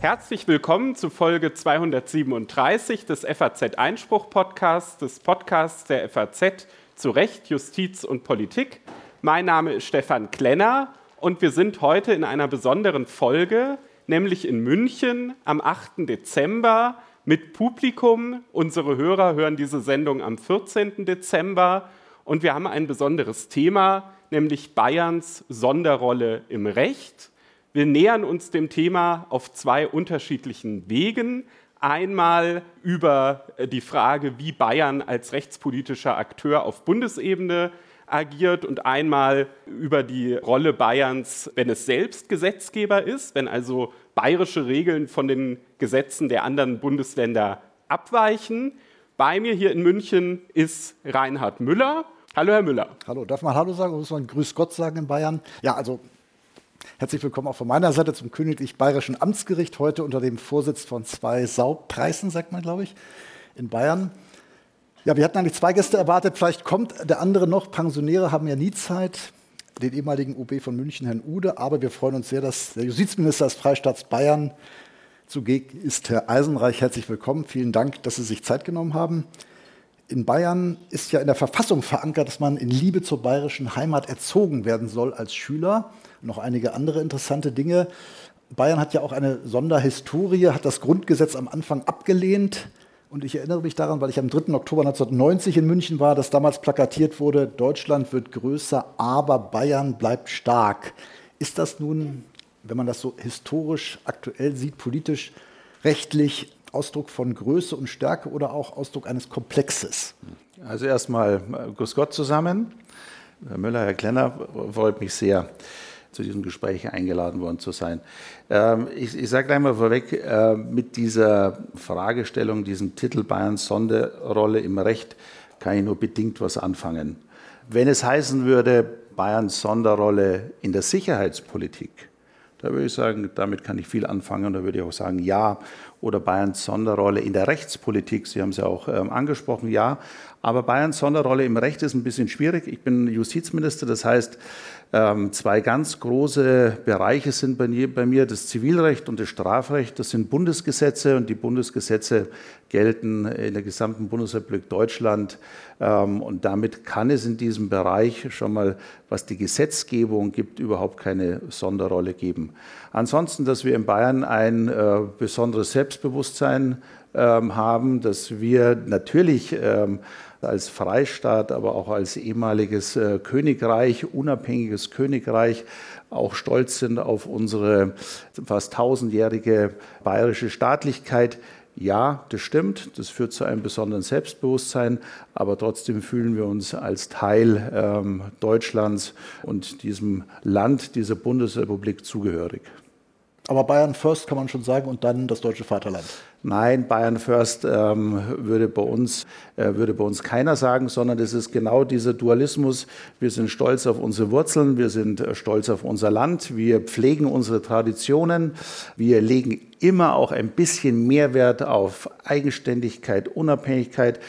Herzlich willkommen zu Folge 237 des FAZ Einspruch Podcasts, des Podcasts der FAZ zu Recht, Justiz und Politik. Mein Name ist Stefan Klenner und wir sind heute in einer besonderen Folge, nämlich in München am 8. Dezember mit Publikum. Unsere Hörer hören diese Sendung am 14. Dezember und wir haben ein besonderes Thema, nämlich Bayerns Sonderrolle im Recht. Wir nähern uns dem Thema auf zwei unterschiedlichen Wegen. Einmal über äh, die Frage, wie Bayern als rechtspolitischer Akteur auf Bundesebene agiert und einmal über die Rolle Bayerns, wenn es selbst Gesetzgeber ist, wenn also bayerische Regeln von den Gesetzen der anderen Bundesländer abweichen. Bei mir hier in München ist Reinhard Müller. Hallo, Herr Müller. Hallo, darf man Hallo sagen muss man Grüß Gott sagen in Bayern? Ja, also Herzlich willkommen auch von meiner Seite zum Königlich Bayerischen Amtsgericht, heute unter dem Vorsitz von zwei Saubpreisen, sagt man, glaube ich, in Bayern. Ja, wir hatten eigentlich zwei Gäste erwartet, vielleicht kommt der andere noch. Pensionäre haben ja nie Zeit, den ehemaligen UB von München, Herrn Ude, aber wir freuen uns sehr, dass der Justizminister des Freistaats Bayern zugegen ist, Herr Eisenreich. Herzlich willkommen, vielen Dank, dass Sie sich Zeit genommen haben. In Bayern ist ja in der Verfassung verankert, dass man in Liebe zur bayerischen Heimat erzogen werden soll als Schüler noch einige andere interessante Dinge. Bayern hat ja auch eine Sonderhistorie, hat das Grundgesetz am Anfang abgelehnt. Und ich erinnere mich daran, weil ich am 3. Oktober 1990 in München war, dass damals plakatiert wurde, Deutschland wird größer, aber Bayern bleibt stark. Ist das nun, wenn man das so historisch aktuell sieht, politisch, rechtlich, Ausdruck von Größe und Stärke oder auch Ausdruck eines Komplexes? Also erstmal äh, Grüß Gott zusammen. Herr Müller, Herr Klenner, freut mich sehr zu diesem Gespräch eingeladen worden zu sein. Ähm, ich, ich sage gleich mal vorweg, äh, mit dieser Fragestellung, diesem Titel Bayerns Sonderrolle im Recht, kann ich nur bedingt was anfangen. Wenn es heißen würde, Bayerns Sonderrolle in der Sicherheitspolitik, da würde ich sagen, damit kann ich viel anfangen. Da würde ich auch sagen, ja. Oder Bayerns Sonderrolle in der Rechtspolitik, Sie haben es ja auch ähm, angesprochen, ja. Aber Bayerns Sonderrolle im Recht ist ein bisschen schwierig. Ich bin Justizminister, das heißt, ähm, zwei ganz große Bereiche sind bei mir, bei mir, das Zivilrecht und das Strafrecht. Das sind Bundesgesetze und die Bundesgesetze gelten in der gesamten Bundesrepublik Deutschland. Ähm, und damit kann es in diesem Bereich schon mal, was die Gesetzgebung gibt, überhaupt keine Sonderrolle geben. Ansonsten, dass wir in Bayern ein äh, besonderes Selbstbewusstsein ähm, haben, dass wir natürlich als Freistaat, aber auch als ehemaliges äh, Königreich, unabhängiges Königreich, auch stolz sind auf unsere fast tausendjährige bayerische Staatlichkeit. Ja, das stimmt, das führt zu einem besonderen Selbstbewusstsein, aber trotzdem fühlen wir uns als Teil ähm, Deutschlands und diesem Land, dieser Bundesrepublik zugehörig. Aber Bayern First kann man schon sagen und dann das deutsche Vaterland. Nein, Bayern First ähm, würde, bei uns, äh, würde bei uns keiner sagen, sondern es ist genau dieser Dualismus. Wir sind stolz auf unsere Wurzeln, wir sind äh, stolz auf unser Land, wir pflegen unsere Traditionen, wir legen immer auch ein bisschen Mehrwert auf Eigenständigkeit, Unabhängigkeit.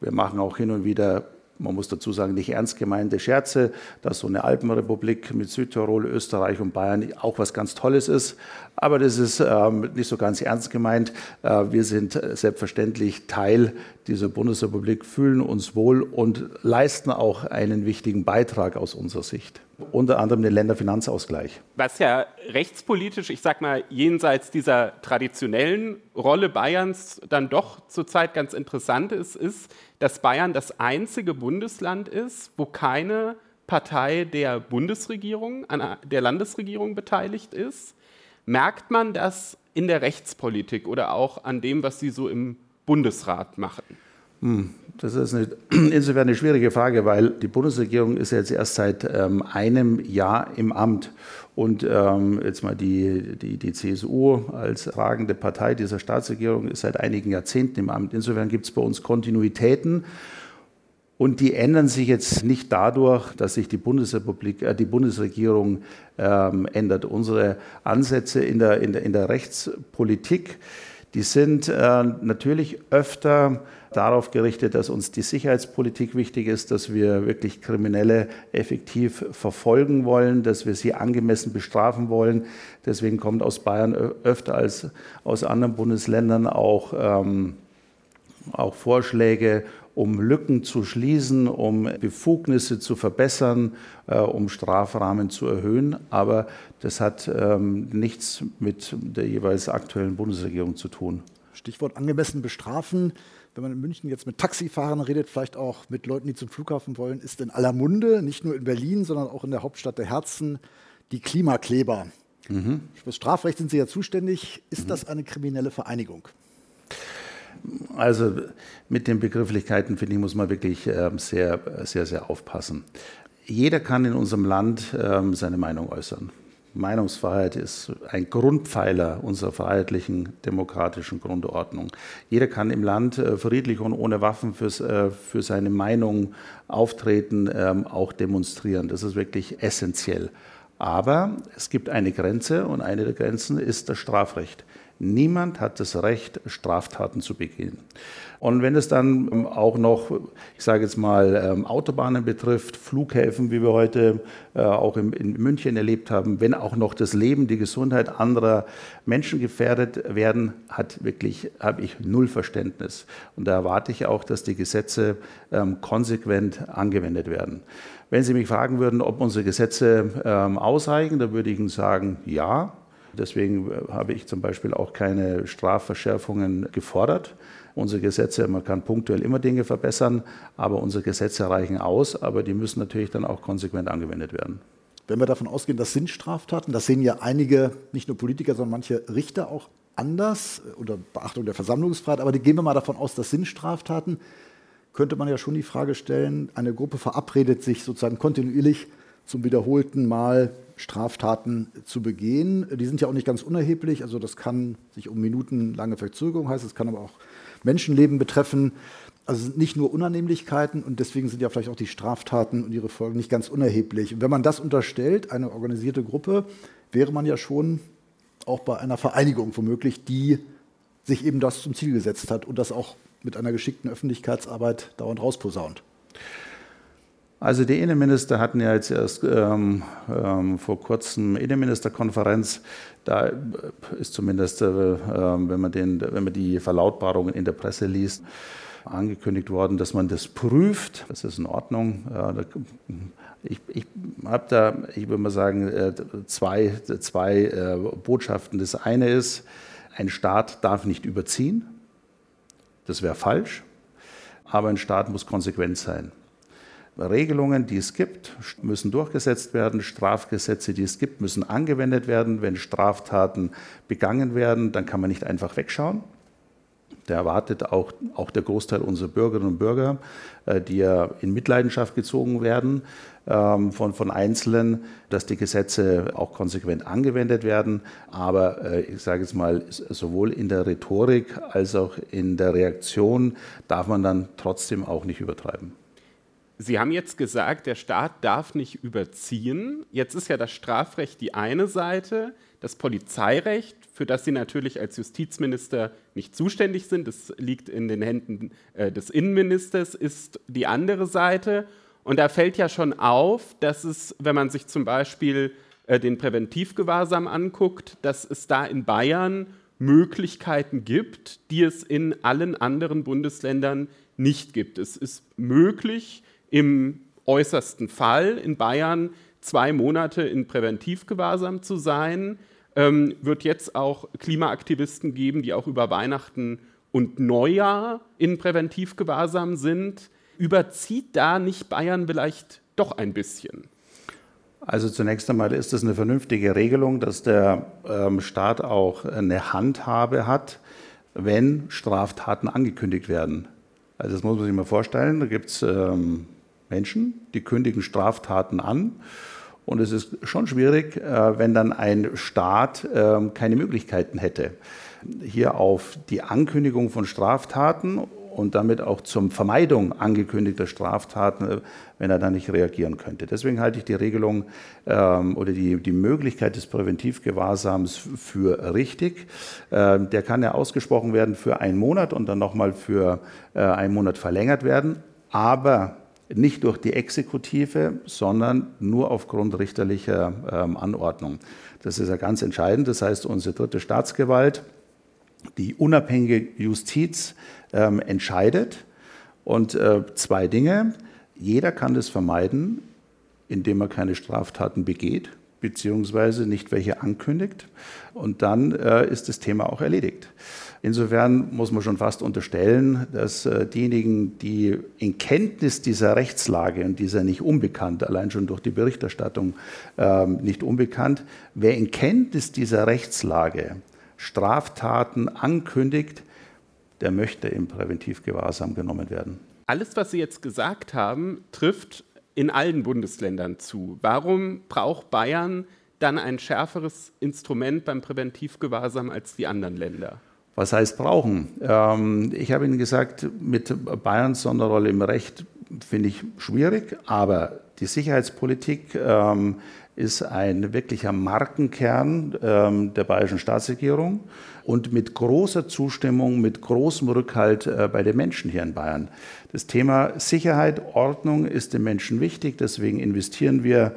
Wir machen auch hin und wieder man muss dazu sagen, nicht ernst gemeinte Scherze, dass so eine Alpenrepublik mit Südtirol, Österreich und Bayern auch was ganz Tolles ist. Aber das ist ähm, nicht so ganz ernst gemeint. Äh, wir sind selbstverständlich Teil dieser Bundesrepublik, fühlen uns wohl und leisten auch einen wichtigen Beitrag aus unserer Sicht. Unter anderem den Länderfinanzausgleich. Was ja rechtspolitisch, ich sag mal, jenseits dieser traditionellen Rolle Bayerns dann doch zurzeit ganz interessant ist, ist, dass Bayern das einzige Bundesland ist, wo keine Partei der Bundesregierung, an der Landesregierung beteiligt ist. Merkt man das in der Rechtspolitik oder auch an dem, was Sie so im Bundesrat machen? Hm, das ist eine, insofern eine schwierige Frage, weil die Bundesregierung ist jetzt erst seit ähm, einem Jahr im Amt. Und ähm, jetzt mal die, die, die CSU als tragende Partei dieser Staatsregierung ist seit einigen Jahrzehnten im Amt. Insofern gibt es bei uns Kontinuitäten. Und die ändern sich jetzt nicht dadurch, dass sich die, Bundesrepublik, äh, die Bundesregierung ähm, ändert. Unsere Ansätze in der, in, der, in der Rechtspolitik, Die sind äh, natürlich öfter darauf gerichtet, dass uns die Sicherheitspolitik wichtig ist, dass wir wirklich Kriminelle effektiv verfolgen wollen, dass wir sie angemessen bestrafen wollen. Deswegen kommt aus Bayern öfter als aus anderen Bundesländern auch, ähm, auch Vorschläge, um Lücken zu schließen, um Befugnisse zu verbessern, äh, um Strafrahmen zu erhöhen. Aber das hat ähm, nichts mit der jeweils aktuellen Bundesregierung zu tun. Stichwort angemessen bestrafen wenn man in München jetzt mit Taxifahrern redet, vielleicht auch mit Leuten, die zum Flughafen wollen, ist in aller Munde, nicht nur in Berlin, sondern auch in der Hauptstadt der Herzen, die Klimakleber. Mhm. Für das Strafrecht sind Sie ja zuständig. Ist mhm. das eine kriminelle Vereinigung? Also mit den Begrifflichkeiten, finde ich, muss man wirklich äh, sehr, sehr, sehr aufpassen. Jeder kann in unserem Land äh, seine Meinung äußern. Meinungsfreiheit ist ein Grundpfeiler unserer freiheitlichen demokratischen Grundordnung. Jeder kann im Land äh, friedlich und ohne Waffen fürs, äh, für seine Meinung auftreten, ähm, auch demonstrieren. Das ist wirklich essentiell. Aber es gibt eine Grenze und eine der Grenzen ist das Strafrecht. Niemand hat das Recht, Straftaten zu begehen. Und wenn es dann ähm, auch noch, ich sage jetzt mal, ähm, Autobahnen betrifft, Flughäfen, wie wir heute äh, auch in München erlebt haben, wenn auch noch das Leben, die Gesundheit anderer Menschen gefährdet werden, hat wirklich, habe ich null Verständnis. Und da erwarte ich auch, dass die Gesetze ähm, konsequent angewendet werden. Wenn Sie mich fragen würden, ob unsere Gesetze ausreichen, dann würde ich Ihnen sagen, ja. Deswegen äh, habe ich zum Beispiel auch keine Strafverschärfungen gefordert. Unsere Gesetze, man kann punktuell immer Dinge verbessern, aber unsere Gesetze reichen aus, aber die müssen natürlich dann auch konsequent angewendet werden. Wenn wir davon ausgehen, das sind Straftaten, das sehen ja einige, nicht nur Politiker, sondern manche Richter auch anders unter Beachtung der Versammlungsfreiheit, aber gehen wir mal davon aus, das sind Straftaten, könnte man ja schon die Frage stellen, eine Gruppe verabredet sich sozusagen kontinuierlich zum wiederholten Mal Straftaten zu begehen. Die sind ja auch nicht ganz unerheblich, also das kann sich um minutenlange Verzögerung heißen, es kann aber auch Menschenleben betreffen. Also sind nicht nur Unannehmlichkeiten und deswegen sind ja vielleicht auch die Straftaten und ihre Folgen nicht ganz unerheblich. Und wenn man das unterstellt, eine organisierte Gruppe, wäre man ja schon auch bei einer Vereinigung womöglich, die sich eben das zum Ziel gesetzt hat und das auch mit einer geschickten Öffentlichkeitsarbeit dauernd rausposaunt. Also die Innenminister hatten ja jetzt erst ähm, ähm, vor kurzem Innenministerkonferenz. Da ist zumindest, äh, ähm, wenn, man den, wenn man die Verlautbarungen in der Presse liest, angekündigt worden, dass man das prüft. Das ist in Ordnung. Ich, ich habe da, ich würde mal sagen, äh, zwei, zwei äh, Botschaften. Das eine ist, ein Staat darf nicht überziehen. Das wäre falsch. Aber ein Staat muss konsequent sein. Regelungen, die es gibt, müssen durchgesetzt werden. Strafgesetze, die es gibt, müssen angewendet werden. Wenn Straftaten begangen werden, dann kann man nicht einfach wegschauen. Da erwartet auch, auch der Großteil unserer Bürgerinnen und Bürger, äh, die ja in Mitleidenschaft gezogen werden ähm, von, von Einzelnen, dass die Gesetze auch konsequent angewendet werden. Aber äh, ich sage jetzt mal, sowohl in der Rhetorik als auch in der Reaktion darf man dann trotzdem auch nicht übertreiben. Sie haben jetzt gesagt, der Staat darf nicht überziehen. Jetzt ist ja das Strafrecht die eine Seite, das Polizeirecht, für das Sie natürlich als Justizminister nicht zuständig sind, das liegt in den Händen äh, des Innenministers, ist die andere Seite. Und da fällt ja schon auf, dass es, wenn man sich zum Beispiel äh, den Präventivgewahrsam anguckt, dass es da in Bayern Möglichkeiten gibt, die es in allen anderen Bundesländern nicht gibt. Es ist möglich, im äußersten Fall in Bayern zwei Monate in Präventivgewahrsam zu sein. Ähm, wird jetzt auch Klimaaktivisten geben, die auch über Weihnachten und Neujahr in Präventivgewahrsam sind. Überzieht da nicht Bayern vielleicht doch ein bisschen? Also zunächst einmal ist es eine vernünftige Regelung, dass der ähm, Staat auch eine Handhabe hat, wenn Straftaten angekündigt werden. Also das muss man sich mal vorstellen. Da gibt es ähm, Menschen, die kündigen Straftaten an. Und es ist schon schwierig, äh, wenn dann ein Staat ähm, keine Möglichkeiten hätte, hier auf die Ankündigung von Straftaten und damit auch zur Vermeidung angekündigter Straftaten, wenn er dann nicht reagieren könnte. Deswegen halte ich die Regelung ähm, oder die, die Möglichkeit des Präventivgewahrsams für richtig. Ähm, der kann ja ausgesprochen werden für einen Monat und dann nochmal für äh, einen Monat verlängert werden. Aber nicht durch die Exekutive, sondern nur aufgrund richterlicher ähm, Anordnung. Das ist ja ganz entscheidend. Das heißt, unsere dritte Staatsgewalt, die unabhängige Justiz, ähm, entscheidet. Und äh, zwei Dinge. Jeder kann das vermeiden, indem er keine Straftaten begeht, beziehungsweise nicht welche ankündigt. Und dann äh, ist das Thema auch erledigt. Insofern muss man schon fast unterstellen, dass äh, diejenigen, die in Kenntnis dieser Rechtslage und dieser nicht unbekannt, allein schon durch die Berichterstattung ähm, nicht unbekannt, wer in Kenntnis dieser Rechtslage Straftaten ankündigt, der möchte im Präventivgewahrsam genommen werden. Alles, was Sie jetzt gesagt haben, trifft in allen Bundesländern zu. Warum braucht Bayern dann ein schärferes Instrument beim Präventivgewahrsam als die anderen Länder? Was heißt brauchen? Ähm, ich habe Ihnen gesagt, mit Bayerns Sonderrolle im Recht finde ich schwierig, aber die Sicherheitspolitik ähm, ist ein wirklicher Markenkern ähm, der bayerischen Staatsregierung und mit großer Zustimmung, mit großem Rückhalt äh, bei den Menschen hier in Bayern. Das Thema Sicherheit, Ordnung ist den Menschen wichtig, deswegen investieren wir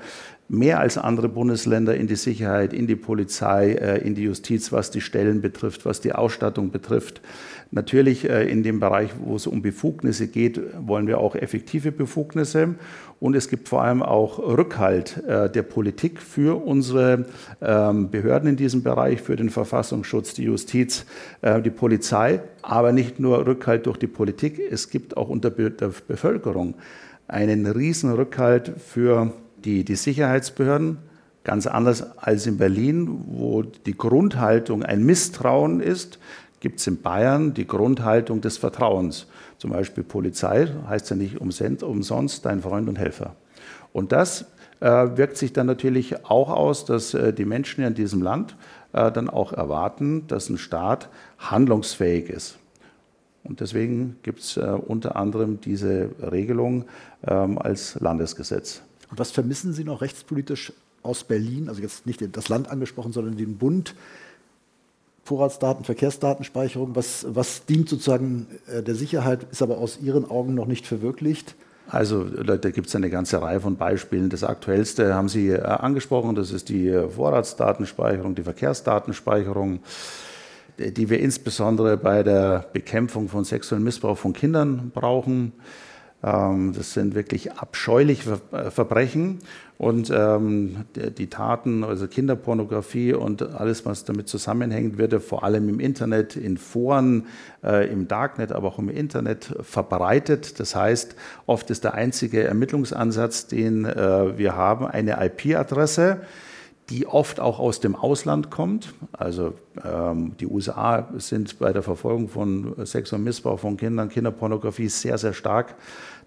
mehr als andere Bundesländer in die Sicherheit, in die Polizei, äh, in die Justiz, was die Stellen betrifft, was die Ausstattung betrifft. Natürlich äh, in dem Bereich, wo es um Befugnisse geht, wollen wir auch effektive Befugnisse. Und es gibt vor allem auch Rückhalt äh, der Politik für unsere ähm, Behörden in diesem Bereich, für den Verfassungsschutz, die Justiz, die Polizei. Aber nicht nur Rückhalt durch die Politik, es gibt auch unter der Bevölkerung einen riesen Rückhalt für die, die Sicherheitsbehörden, ganz anders als in Berlin, wo die Grundhaltung ein Misstrauen ist, gibt es in Bayern die Grundhaltung des Vertrauens. Zum Beispiel Polizei heißt ja nicht umsonst dein Freund und Helfer. Und das äh, wirkt sich dann natürlich auch aus, dass äh, die Menschen in diesem Land äh, dann auch erwarten, dass ein Staat handlungsfähig ist. Und deswegen gibt es äh, unter anderem diese Regelung ähm, als Landesgesetz. Und was vermissen Sie noch rechtspolitisch aus Berlin? Also jetzt nicht das Land angesprochen, sondern den Bund. Vorratsdaten, Verkehrsdatenspeicherung, was, was dient sozusagen äh, der Sicherheit, ist aber aus Ihren Augen noch nicht verwirklicht? Also da gibt es eine ganze Reihe von Beispielen. Das aktuellste haben Sie äh, angesprochen, das ist die Vorratsdatenspeicherung, die Verkehrsdatenspeicherung, die wir insbesondere bei der Bekämpfung von sexuellem Missbrauch von Kindern brauchen. Ähm, das sind wirklich abscheuliche äh, Verbrechen und ähm, die Taten, also Kinderpornografie und alles, was damit zusammenhängt, wird ja vor allem im Internet, in Foren, äh, im Darknet, aber auch im Internet verbreitet. Das heißt, oft ist der einzige Ermittlungsansatz, den äh, wir haben, eine IP-Adresse die oft auch aus dem Ausland kommt. Also ähm, die USA sind bei der Verfolgung von sexuellem Missbrauch von Kindern, Kinderpornografie sehr, sehr stark.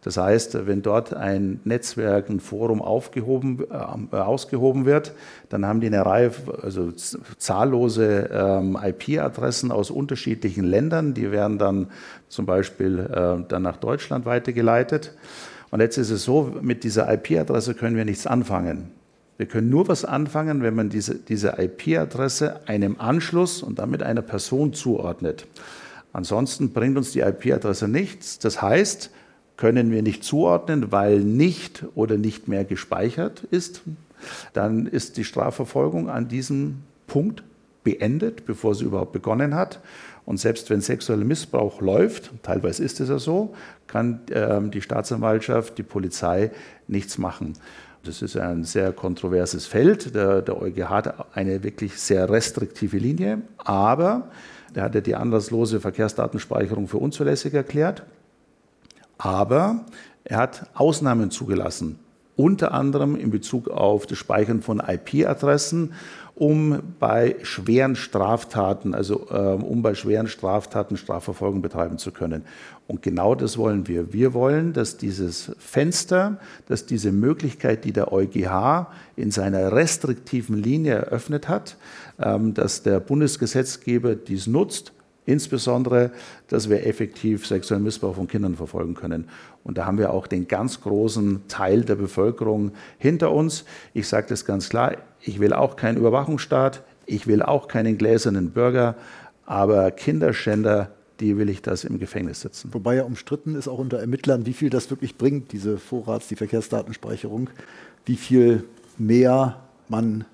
Das heißt, wenn dort ein Netzwerk, ein Forum aufgehoben, äh, ausgehoben wird, dann haben die eine Reihe, also zahllose ähm, IP-Adressen aus unterschiedlichen Ländern. Die werden dann zum Beispiel äh, dann nach Deutschland weitergeleitet. Und jetzt ist es so, mit dieser IP-Adresse können wir nichts anfangen. Wir können nur was anfangen, wenn man diese, diese IP-Adresse einem Anschluss und damit einer Person zuordnet. Ansonsten bringt uns die IP-Adresse nichts. Das heißt, können wir nicht zuordnen, weil nicht oder nicht mehr gespeichert ist, dann ist die Strafverfolgung an diesem Punkt beendet, bevor sie überhaupt begonnen hat. Und selbst wenn sexueller Missbrauch läuft, teilweise ist es ja so, kann äh, die Staatsanwaltschaft, die Polizei nichts machen. Das ist ein sehr kontroverses Feld. Der, der EuGH hat eine wirklich sehr restriktive Linie, aber er hat ja die anlasslose Verkehrsdatenspeicherung für unzulässig erklärt. Aber er hat Ausnahmen zugelassen, unter anderem in Bezug auf das Speichern von IP-Adressen um bei schweren Straftaten, also äh, um bei schweren Straftaten Strafverfolgung betreiben zu können. Und genau das wollen wir. Wir wollen, dass dieses Fenster, dass diese Möglichkeit, die der EuGH in seiner restriktiven Linie eröffnet hat, ähm, dass der Bundesgesetzgeber dies nutzt, insbesondere, dass wir effektiv sexuellen Missbrauch von Kindern verfolgen können. Und da haben wir auch den ganz großen Teil der Bevölkerung hinter uns. Ich sage das ganz klar, ich will auch keinen Überwachungsstaat, ich will auch keinen gläsernen Bürger, aber Kinderschänder, die will ich das im Gefängnis sitzen. Wobei ja umstritten ist auch unter Ermittlern, wie viel das wirklich bringt, diese Vorrats-, die Verkehrsdatenspeicherung, wie viel mehr man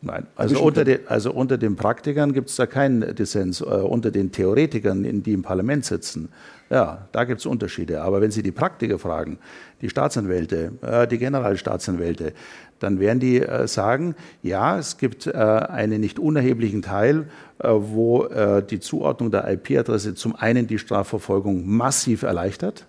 Nein, also unter, den, also unter den Praktikern gibt es da keinen Dissens. Äh, unter den Theoretikern, die im Parlament sitzen, ja, da gibt es Unterschiede. Aber wenn Sie die Praktiker fragen, die Staatsanwälte, äh, die Generalstaatsanwälte, dann werden die äh, sagen, ja, es gibt äh, einen nicht unerheblichen Teil, äh, wo äh, die Zuordnung der IP-Adresse zum einen die Strafverfolgung massiv erleichtert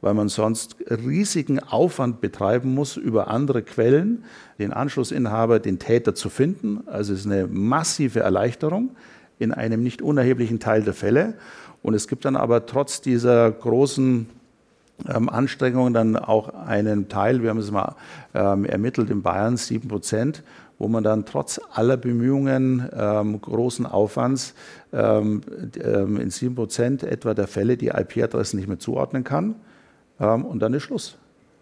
weil man sonst riesigen Aufwand betreiben muss, über andere Quellen den Anschlussinhaber, den Täter zu finden. Also es ist eine massive Erleichterung in einem nicht unerheblichen Teil der Fälle. Und es gibt dann aber trotz dieser großen ähm, Anstrengungen dann auch einen Teil, wir haben es mal ähm, ermittelt in Bayern, sieben Prozent, wo man dann trotz aller Bemühungen, ähm, großen Aufwands, ähm, ähm in sieben Prozent etwa der Fälle die IP-Adressen nicht mehr zuordnen kann. Ähm, und dann ist Schluss.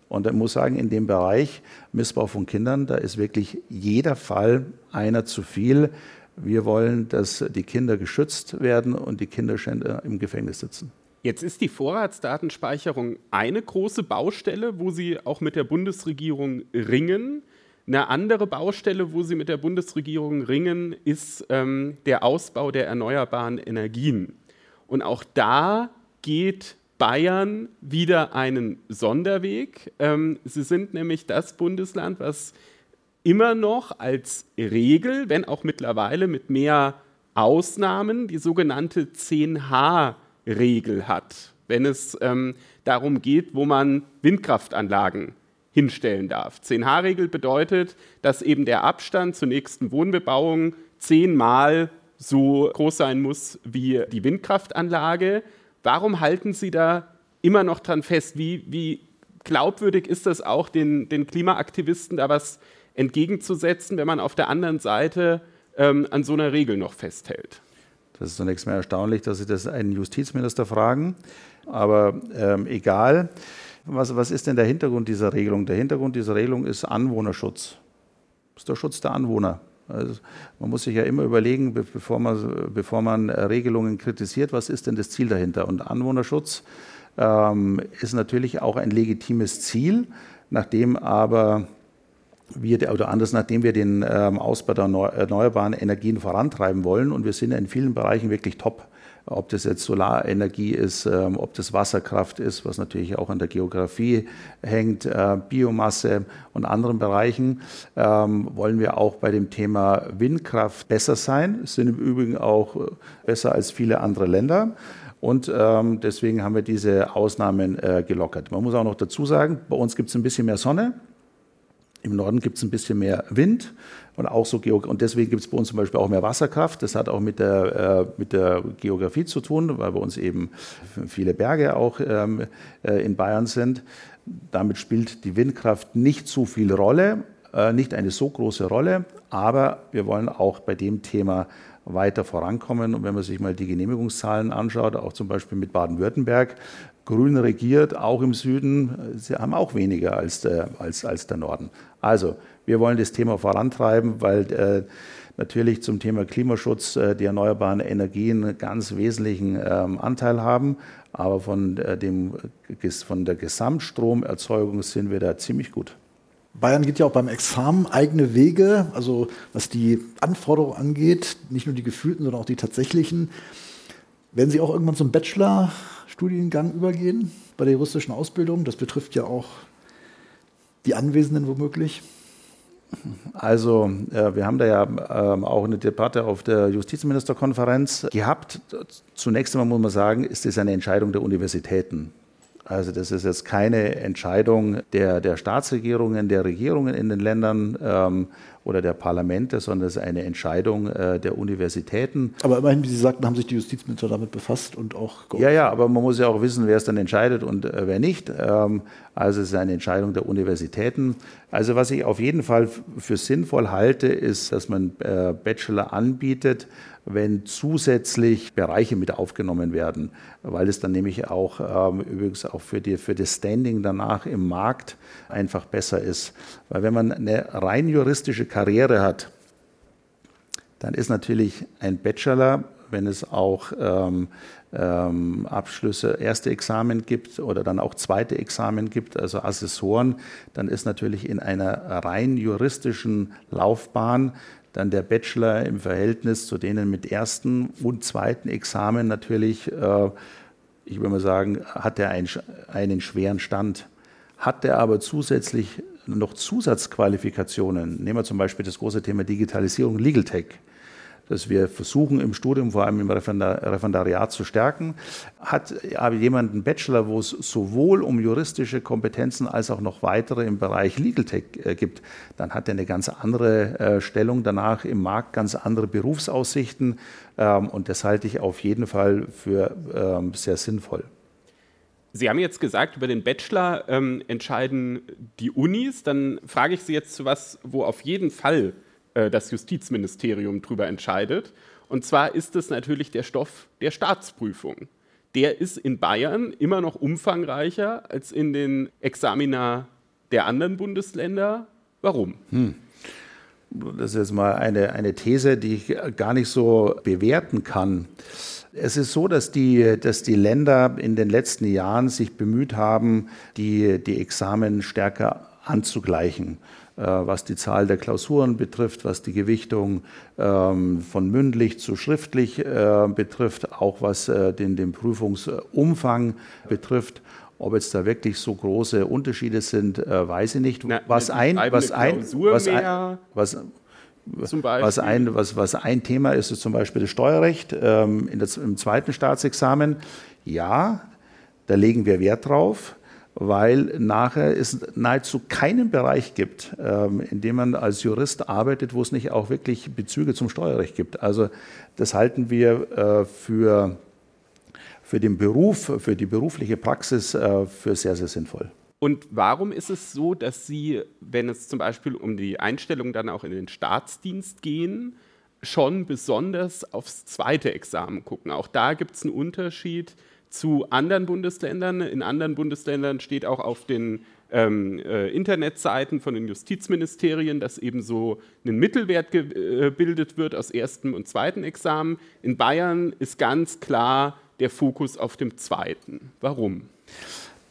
Und ich muss sagen, in dem Bereich Missbrauch von Kindern, da ist wirklich jeder Fall einer zu viel. Wir wollen, dass die Kinder geschützt werden und die Kinderschänder im Gefängnis sitzen. Jetzt ist die Vorratsdatenspeicherung eine große Baustelle, wo Sie auch mit der Bundesregierung ringen. Eine andere Baustelle, wo Sie mit der Bundesregierung ringen, ist ähm, der Ausbau der erneuerbaren Energien. Und auch da geht Bayern wieder einen Sonderweg. Ähm, sie sind nämlich das Bundesland, was immer noch als Regel, wenn auch mittlerweile mit mehr Ausnahmen, die sogenannte 10H-Regel hat, wenn es ähm, darum geht, wo man Windkraftanlagen hinstellen darf. 10H-Regel bedeutet, dass eben der Abstand zur nächsten Wohnbebauung zehnmal so groß sein muss wie die Windkraftanlage. Warum halten Sie da immer noch dran fest? Wie, wie glaubwürdig ist das auch, den, den, Klimaaktivisten da was entgegenzusetzen, wenn man auf der anderen Seite ähm, an so einer Regel noch festhält? Das ist zunächst mal erstaunlich, dass Sie das einen Justizminister fragen. Aber ähm, egal, was, was ist denn der Hintergrund dieser Regelung? Der Hintergrund dieser Regelung ist Anwohnerschutz. Das ist der Schutz der Anwohner. Also man muss sich ja immer überlegen, bevor man, bevor man Regelungen kritisiert, was ist denn das Ziel dahinter? Und Anwohnerschutz ähm, ist natürlich auch ein legitimes Ziel, nachdem aber wir, oder anders, nachdem wir den ähm, Ausbau der erneuerbaren Energien vorantreiben wollen und wir sind in vielen Bereichen wirklich top ob das jetzt Solarenergie ist, ähm, ob das Wasserkraft ist, was natürlich auch an der Geografie hängt, äh, Biomasse und anderen Bereichen, ähm, wollen wir auch bei dem Thema Windkraft besser sein, sind im Übrigen auch äh, besser als viele andere Länder. Und ähm, deswegen haben wir diese Ausnahmen äh, gelockert. Man muss auch noch dazu sagen, bei uns gibt es ein bisschen mehr Sonne. Im Norden gibt es ein bisschen mehr Wind und auch so und deswegen gibt es bei uns zum Beispiel auch mehr Wasserkraft. Das hat auch mit der, äh, mit der Geografie zu tun, weil bei uns eben viele Berge auch ähm, äh, in Bayern sind. Damit spielt die Windkraft nicht so viel Rolle, äh, nicht eine so große Rolle, aber wir wollen auch bei dem Thema weiter vorankommen. Und wenn man sich mal die Genehmigungszahlen anschaut, auch zum Beispiel mit Baden-Württemberg, grün regiert, auch im Süden, sie haben auch weniger als der, als, als der Norden. Also, wir wollen das Thema vorantreiben, weil äh, natürlich zum Thema Klimaschutz äh, die erneuerbaren Energien einen ganz wesentlichen ähm, Anteil haben. Aber von, äh, dem, von der Gesamtstromerzeugung sind wir da ziemlich gut. Bayern geht ja auch beim Examen eigene Wege, also was die Anforderungen angeht, nicht nur die gefühlten, sondern auch die tatsächlichen. Werden Sie auch irgendwann zum Bachelor-Studiengang übergehen bei der juristischen Ausbildung? Das betrifft ja auch die Anwesenden womöglich. Also, äh, wir haben da ja äh, auch eine Debatte auf der Justizministerkonferenz gehabt. Zunächst einmal muss man sagen, ist das eine Entscheidung der Universitäten. Also das ist jetzt keine Entscheidung der, der Staatsregierungen, der Regierungen in den Ländern. Ähm, oder der Parlamente, sondern es ist eine Entscheidung äh, der Universitäten. Aber immerhin, wie Sie sagten, haben sich die Justizminister damit befasst und auch. Ja, ja, aber man muss ja auch wissen, wer es dann entscheidet und äh, wer nicht. Ähm, also es ist eine Entscheidung der Universitäten. Also was ich auf jeden Fall für sinnvoll halte, ist, dass man äh, Bachelor anbietet, wenn zusätzlich Bereiche mit aufgenommen werden, weil es dann nämlich auch ähm, übrigens auch für, die, für das Standing danach im Markt einfach besser ist. Weil wenn man eine rein juristische Karriere hat, dann ist natürlich ein Bachelor, wenn es auch ähm, ähm, Abschlüsse, erste Examen gibt oder dann auch zweite Examen gibt, also Assessoren, dann ist natürlich in einer rein juristischen Laufbahn dann der Bachelor im Verhältnis zu denen mit ersten und zweiten Examen natürlich, äh, ich würde mal sagen, hat er einen, einen schweren Stand. Hat er aber zusätzlich noch Zusatzqualifikationen, nehmen wir zum Beispiel das große Thema Digitalisierung, Legal Tech, das wir versuchen im Studium, vor allem im Referendariat zu stärken. Hat aber jemand einen Bachelor, wo es sowohl um juristische Kompetenzen als auch noch weitere im Bereich Legal Tech äh, gibt, dann hat er eine ganz andere äh, Stellung danach im Markt, ganz andere Berufsaussichten. Ähm, und das halte ich auf jeden Fall für ähm, sehr sinnvoll. Sie haben jetzt gesagt, über den Bachelor ähm, entscheiden die Unis. Dann frage ich Sie jetzt zu was, wo auf jeden Fall äh, das Justizministerium darüber entscheidet. Und zwar ist es natürlich der Stoff der Staatsprüfung. Der ist in Bayern immer noch umfangreicher als in den Examina der anderen Bundesländer. Warum? Hm. Das ist jetzt mal eine, eine These, die ich gar nicht so bewerten kann. Es ist so, dass die, dass die Länder in den letzten Jahren sich bemüht haben, die, die Examen stärker anzugleichen. Äh, was die Zahl der Klausuren betrifft, was die Gewichtung ähm, von mündlich zu schriftlich äh, betrifft, auch was äh, den, den Prüfungsumfang betrifft. Ob jetzt da wirklich so große Unterschiede sind, weiß ich nicht. Na, was ein, was ein, was ein, was, was ein, was, was ein Thema ist, ist zum Beispiel das Steuerrecht ähm, in das, im zweiten Staatsexamen. Ja, da legen wir Wert drauf weil nachher es nahezu keinen Bereich gibt, ähm, in dem man als Jurist arbeitet, wo es nicht auch wirklich Bezüge zum Steuerrecht gibt. Also das halten wir äh, für, für den Beruf, für die berufliche Praxis äh, für sehr, sehr sinnvoll. Und warum ist es so, dass Sie, wenn es zum Beispiel um die Einstellung dann auch in den Staatsdienst gehen, schon besonders aufs zweite Examen gucken? Auch da gibt es einen Unterschied zu anderen Bundesländern. In anderen Bundesländern steht auch auf den ähm, äh, Internetseiten von den Justizministerien, dass eben so ein Mittelwert gebildet äh, wird aus ersten und zweiten Examen. In Bayern ist ganz klar der Fokus auf dem zweiten. Warum?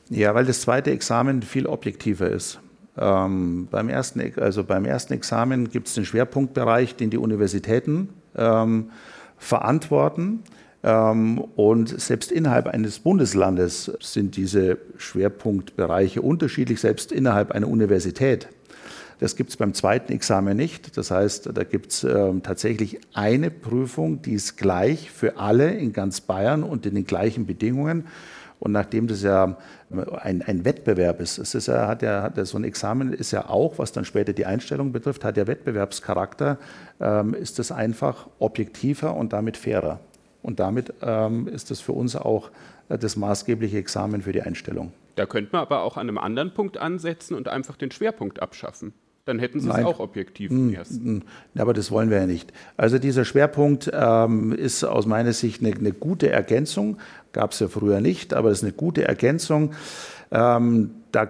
Ja, weil das zweite Examen viel objektiver ist. Ähm, beim, ersten, also beim ersten Examen gibt es den Schwerpunktbereich, den die Universitäten ähm, verantworten. Ähm, und selbst innerhalb eines Bundeslandes sind diese Schwerpunktbereiche unterschiedlich, selbst innerhalb einer Universität. Das gibt es beim zweiten Examen nicht. Das heißt, da gibt es ähm, tatsächlich eine Prüfung, die ist gleich für alle in ganz Bayern und in den gleichen Bedingungen. Und nachdem das ja ein, ein Wettbewerb ist, es ist ja, hat ja, hat ja, so ein Examen ist ja auch, was dann später die Einstellung betrifft, hat ja Wettbewerbscharakter, ähm, ist das einfach objektiver und damit fairer. Und damit ähm, ist das für uns auch äh, das maßgebliche Examen für die Einstellung. Da könnte man aber auch an einem anderen Punkt ansetzen und einfach den Schwerpunkt abschaffen. Dann hätten Sie Nein. es auch objektiv im ersten. Aber das wollen wir ja nicht. Also dieser Schwerpunkt ähm, ist aus meiner Sicht eine, eine gute Ergänzung. Gab es ja früher nicht, aber das ist eine gute Ergänzung. Ähm, da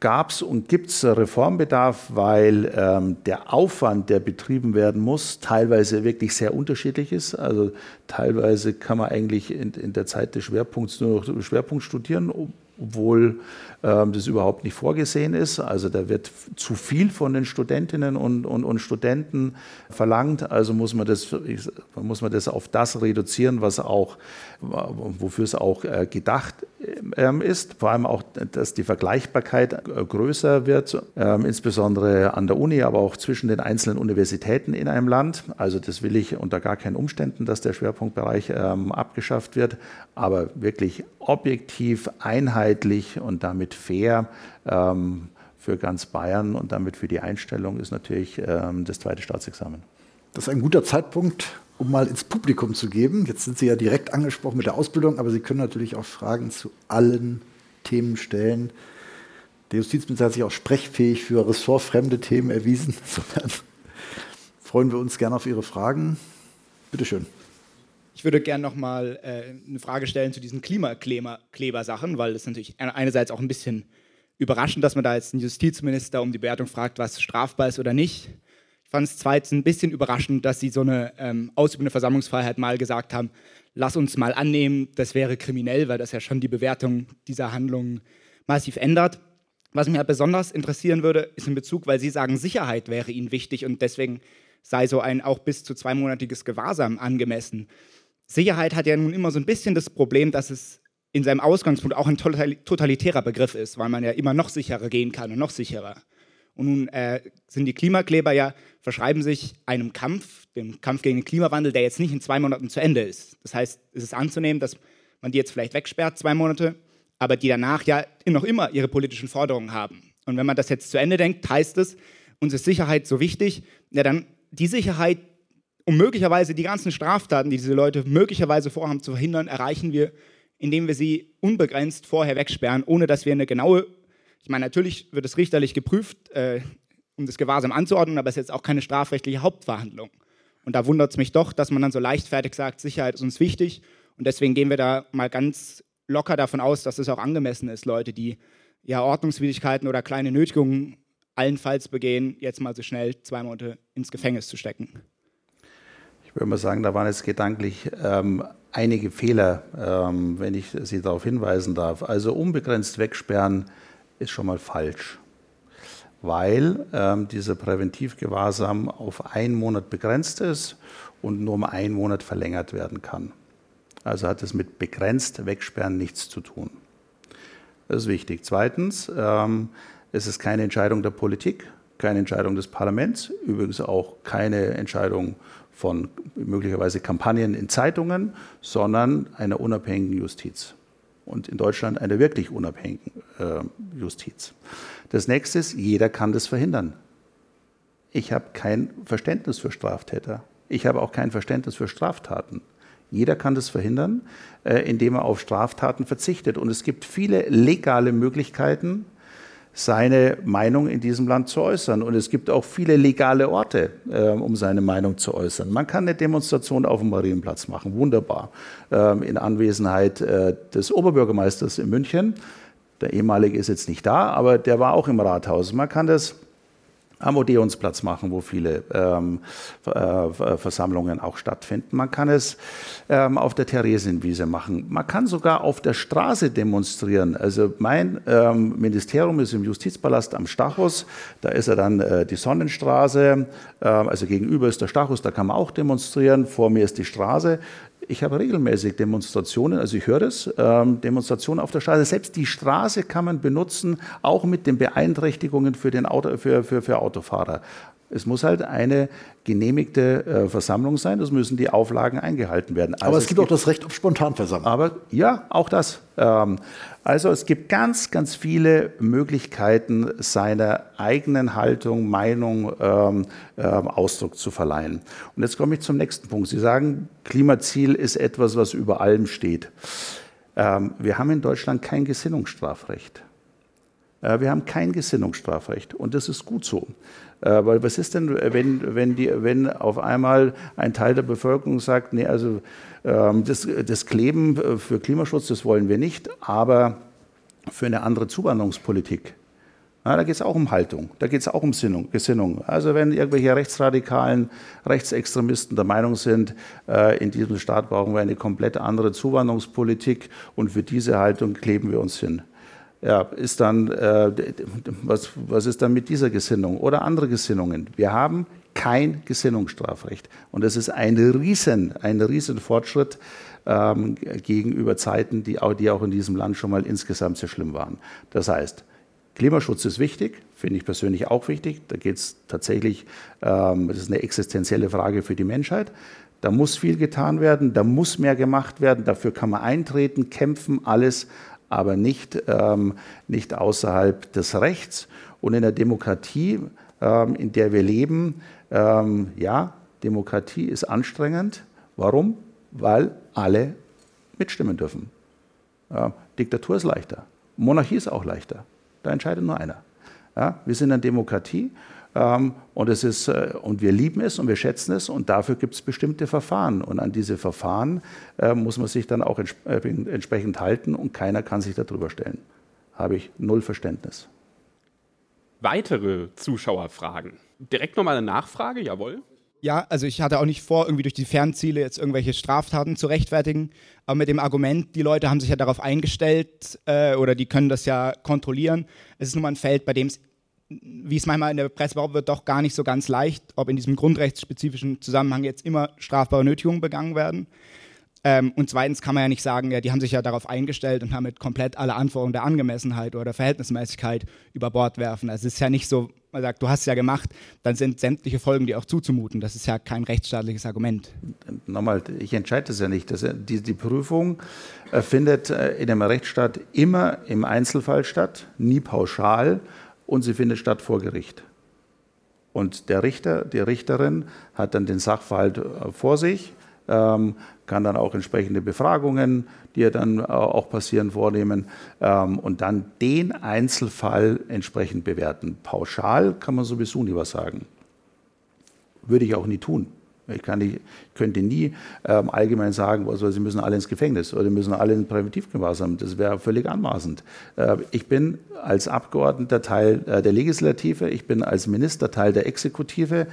gab es und gibt es Reformbedarf, weil ähm, der Aufwand, der betrieben werden muss, teilweise wirklich sehr unterschiedlich ist. Also teilweise kann man eigentlich in, in der Zeit des Schwerpunkts nur noch Schwerpunkt studieren, obwohl ähm, das überhaupt nicht vorgesehen ist. Also da wird zu viel von den Studentinnen und, und, und Studenten verlangt. Also muss man, das, muss man das auf das reduzieren, was auch, wofür es auch äh, gedacht ähm, ist. Vor allem auch, dass die Vergleichbarkeit äh, größer wird, ähm, insbesondere an der Uni, aber auch zwischen den einzelnen Universitäten in einem Land. Also das will ich unter gar keinen Umständen, dass der Schwerpunktbereich ähm, abgeschafft wird, aber wirklich objektiv, einheitlich und damit fair für ganz Bayern und damit für die Einstellung ist natürlich das zweite Staatsexamen. Das ist ein guter Zeitpunkt, um mal ins Publikum zu geben. Jetzt sind Sie ja direkt angesprochen mit der Ausbildung, aber Sie können natürlich auch Fragen zu allen Themen stellen. Der Justizminister hat sich auch sprechfähig für ressortfremde Themen erwiesen. Insofern freuen wir uns gerne auf Ihre Fragen. Bitte schön. Ich würde gerne noch mal äh, eine Frage stellen zu diesen Klimakleber-Sachen, weil es natürlich einerseits auch ein bisschen überraschend, dass man da jetzt einen Justizminister um die Bewertung fragt, was strafbar ist oder nicht. Fand es zweitens ein bisschen überraschend, dass Sie so eine ähm, ausübende Versammlungsfreiheit mal gesagt haben, lass uns mal annehmen, das wäre kriminell, weil das ja schon die Bewertung dieser Handlungen massiv ändert. Was mich halt besonders interessieren würde, ist in Bezug, weil Sie sagen, Sicherheit wäre Ihnen wichtig und deswegen sei so ein auch bis zu zweimonatiges Gewahrsam angemessen. Sicherheit hat ja nun immer so ein bisschen das Problem, dass es in seinem Ausgangspunkt auch ein totalitärer Begriff ist, weil man ja immer noch sicherer gehen kann und noch sicherer. Und nun äh, sind die Klimakleber ja, verschreiben sich einem Kampf, dem Kampf gegen den Klimawandel, der jetzt nicht in zwei Monaten zu Ende ist. Das heißt, es ist anzunehmen, dass man die jetzt vielleicht wegsperrt, zwei Monate, aber die danach ja noch immer ihre politischen Forderungen haben. Und wenn man das jetzt zu Ende denkt, heißt es, uns ist Sicherheit so wichtig, ja dann die Sicherheit, um möglicherweise die ganzen Straftaten, die diese Leute möglicherweise vorhaben zu verhindern, erreichen wir, indem wir sie unbegrenzt vorher wegsperren, ohne dass wir eine genaue, ich meine, natürlich wird es richterlich geprüft, äh, um das Gewahrsam anzuordnen, aber es ist jetzt auch keine strafrechtliche Hauptverhandlung. Und da wundert es mich doch, dass man dann so leichtfertig sagt, Sicherheit ist uns wichtig. Und deswegen gehen wir da mal ganz locker davon aus, dass es auch angemessen ist, Leute, die ja Ordnungswidrigkeiten oder kleine Nötigungen allenfalls begehen, jetzt mal so schnell zwei Monate ins Gefängnis zu stecken. Ich würde mal sagen, da waren jetzt gedanklich ähm, einige Fehler, ähm, wenn ich Sie darauf hinweisen darf. Also unbegrenzt wegsperren ist schon mal falsch, weil ähm, dieser Präventivgewahrsam auf einen Monat begrenzt ist und nur um einen Monat verlängert werden kann. Also hat es mit begrenzt wegsperren nichts zu tun. Das ist wichtig. Zweitens, ähm, es ist keine Entscheidung der Politik, keine Entscheidung des Parlaments, übrigens auch keine Entscheidung von möglicherweise Kampagnen in Zeitungen, sondern einer unabhängigen Justiz. Und in Deutschland einer wirklich unabhängigen äh, Justiz. Das nächste ist, jeder kann das verhindern. Ich habe kein Verständnis für Straftäter. Ich habe auch kein Verständnis für Straftaten. Jeder kann das verhindern, äh, indem er auf Straftaten verzichtet. Und es gibt viele legale Möglichkeiten, seine Meinung in diesem Land zu äußern. Und es gibt auch viele legale Orte, äh, um seine Meinung zu äußern. Man kann eine Demonstration auf dem Marienplatz machen, wunderbar, äh, in Anwesenheit äh, des Oberbürgermeisters in München. Der ehemalige ist jetzt nicht da, aber der war auch im Rathaus. Man kann das am Odeonsplatz machen, wo viele ähm, äh, Versammlungen auch stattfinden. Man kann es ähm, auf der Theresienwiese machen. Man kann sogar auf der Straße demonstrieren. Also mein ähm, Ministerium ist im Justizpalast am Stachus. Da ist er dann äh, die Sonnenstraße. Äh, also gegenüber ist der Stachus, da kann man auch demonstrieren. Vor mir ist die Straße ich habe regelmäßig Demonstrationen, also ich höre das, ähm, Demonstrationen auf der Straße. Selbst die Straße kann man benutzen, auch mit den Beeinträchtigungen für, den Auto, für, für, für Autofahrer. Es muss halt eine genehmigte äh, Versammlung sein. Es müssen die Auflagen eingehalten werden. Also aber es, es gibt auch das Recht auf Spontanversammlung. Aber ja, auch das. Ähm, also es gibt ganz, ganz viele Möglichkeiten, seiner eigenen Haltung, Meinung ähm, ähm, Ausdruck zu verleihen. Und jetzt komme ich zum nächsten Punkt. Sie sagen, Klimaziel ist etwas, was über allem steht. Ähm, wir haben in Deutschland kein Gesinnungsstrafrecht. Äh, wir haben kein Gesinnungsstrafrecht und das ist gut so. Äh, weil was ist denn, wenn, wenn, die, wenn auf einmal ein Teil der Bevölkerung sagt, nee, also ähm, das, das Kleben für Klimaschutz, das wollen wir nicht, aber für eine andere Zuwanderungspolitik. Ja, da geht es auch um Haltung, da geht es auch um Sinnung, Gesinnung. Also wenn irgendwelche rechtsradikalen Rechtsextremisten der Meinung sind, äh, in diesem Staat brauchen wir eine komplett andere Zuwanderungspolitik und für diese Haltung kleben wir uns hin ja, ist dann, äh, was, was ist dann mit dieser Gesinnung oder andere Gesinnungen? Wir haben kein Gesinnungsstrafrecht. Und das ist ein riesen, ein riesen Fortschritt ähm, gegenüber Zeiten, die auch, die auch in diesem Land schon mal insgesamt sehr schlimm waren. Das heißt, Klimaschutz ist wichtig, finde ich persönlich auch wichtig. Da geht es tatsächlich, ähm, das ist eine existenzielle Frage für die Menschheit. Da muss viel getan werden, da muss mehr gemacht werden, dafür kann man eintreten, kämpfen, alles. Aber nicht, ähm, nicht außerhalb des Rechts. Und in der Demokratie, ähm, in der wir leben, ähm, ja, Demokratie ist anstrengend. Warum? Weil alle mitstimmen dürfen. Äh, Diktatur ist leichter. Monarchie ist auch leichter. Da entscheidet nur einer. Ja, wir sind eine Demokratie und, es ist, äh, und wir lieben es und wir schätzen es und dafür gibt es bestimmte Verfahren. Und an diese Verfahren äh, muss man sich dann auch äh, entsprechend halten und keiner kann sich darüber stellen. Habe ich null Verständnis. Weitere Zuschauerfragen. Direkt nochmal eine Nachfrage, jawohl. Ja, also ich hatte auch nicht vor, irgendwie durch die Fernziele jetzt irgendwelche Straftaten zu rechtfertigen. Aber mit dem Argument, die Leute haben sich ja darauf eingestellt äh, oder die können das ja kontrollieren. Es ist nun mal ein Feld, bei dem es wie es manchmal in der Presse behauptet wird, doch gar nicht so ganz leicht, ob in diesem grundrechtsspezifischen Zusammenhang jetzt immer strafbare Nötigungen begangen werden. Ähm, und zweitens kann man ja nicht sagen, ja, die haben sich ja darauf eingestellt und damit komplett alle Anforderungen der Angemessenheit oder Verhältnismäßigkeit über Bord werfen. Also es ist ja nicht so, man sagt, du hast es ja gemacht, dann sind sämtliche Folgen dir auch zuzumuten. Das ist ja kein rechtsstaatliches Argument. Nochmal, ich entscheide das ja nicht. Das, die, die Prüfung äh, findet äh, in einem Rechtsstaat immer im Einzelfall statt, nie pauschal und sie findet statt vor Gericht. Und der Richter, die Richterin hat dann den Sachverhalt äh, vor sich, ähm, kann dann auch entsprechende Befragungen, die ja dann äh, auch passieren, vornehmen ähm, und dann den Einzelfall entsprechend bewerten. Pauschal kann man sowieso nie was sagen. Würde ich auch nie tun. Ich, kann nicht, könnte nie ähm, allgemein sagen, also, sie müssen alle ins Gefängnis oder müssen alle in Präventivgewahrsam. Das wäre völlig anmaßend. Äh, ich bin als Abgeordneter Teil äh, der Legislative, ich bin als Minister Teil der Exekutive.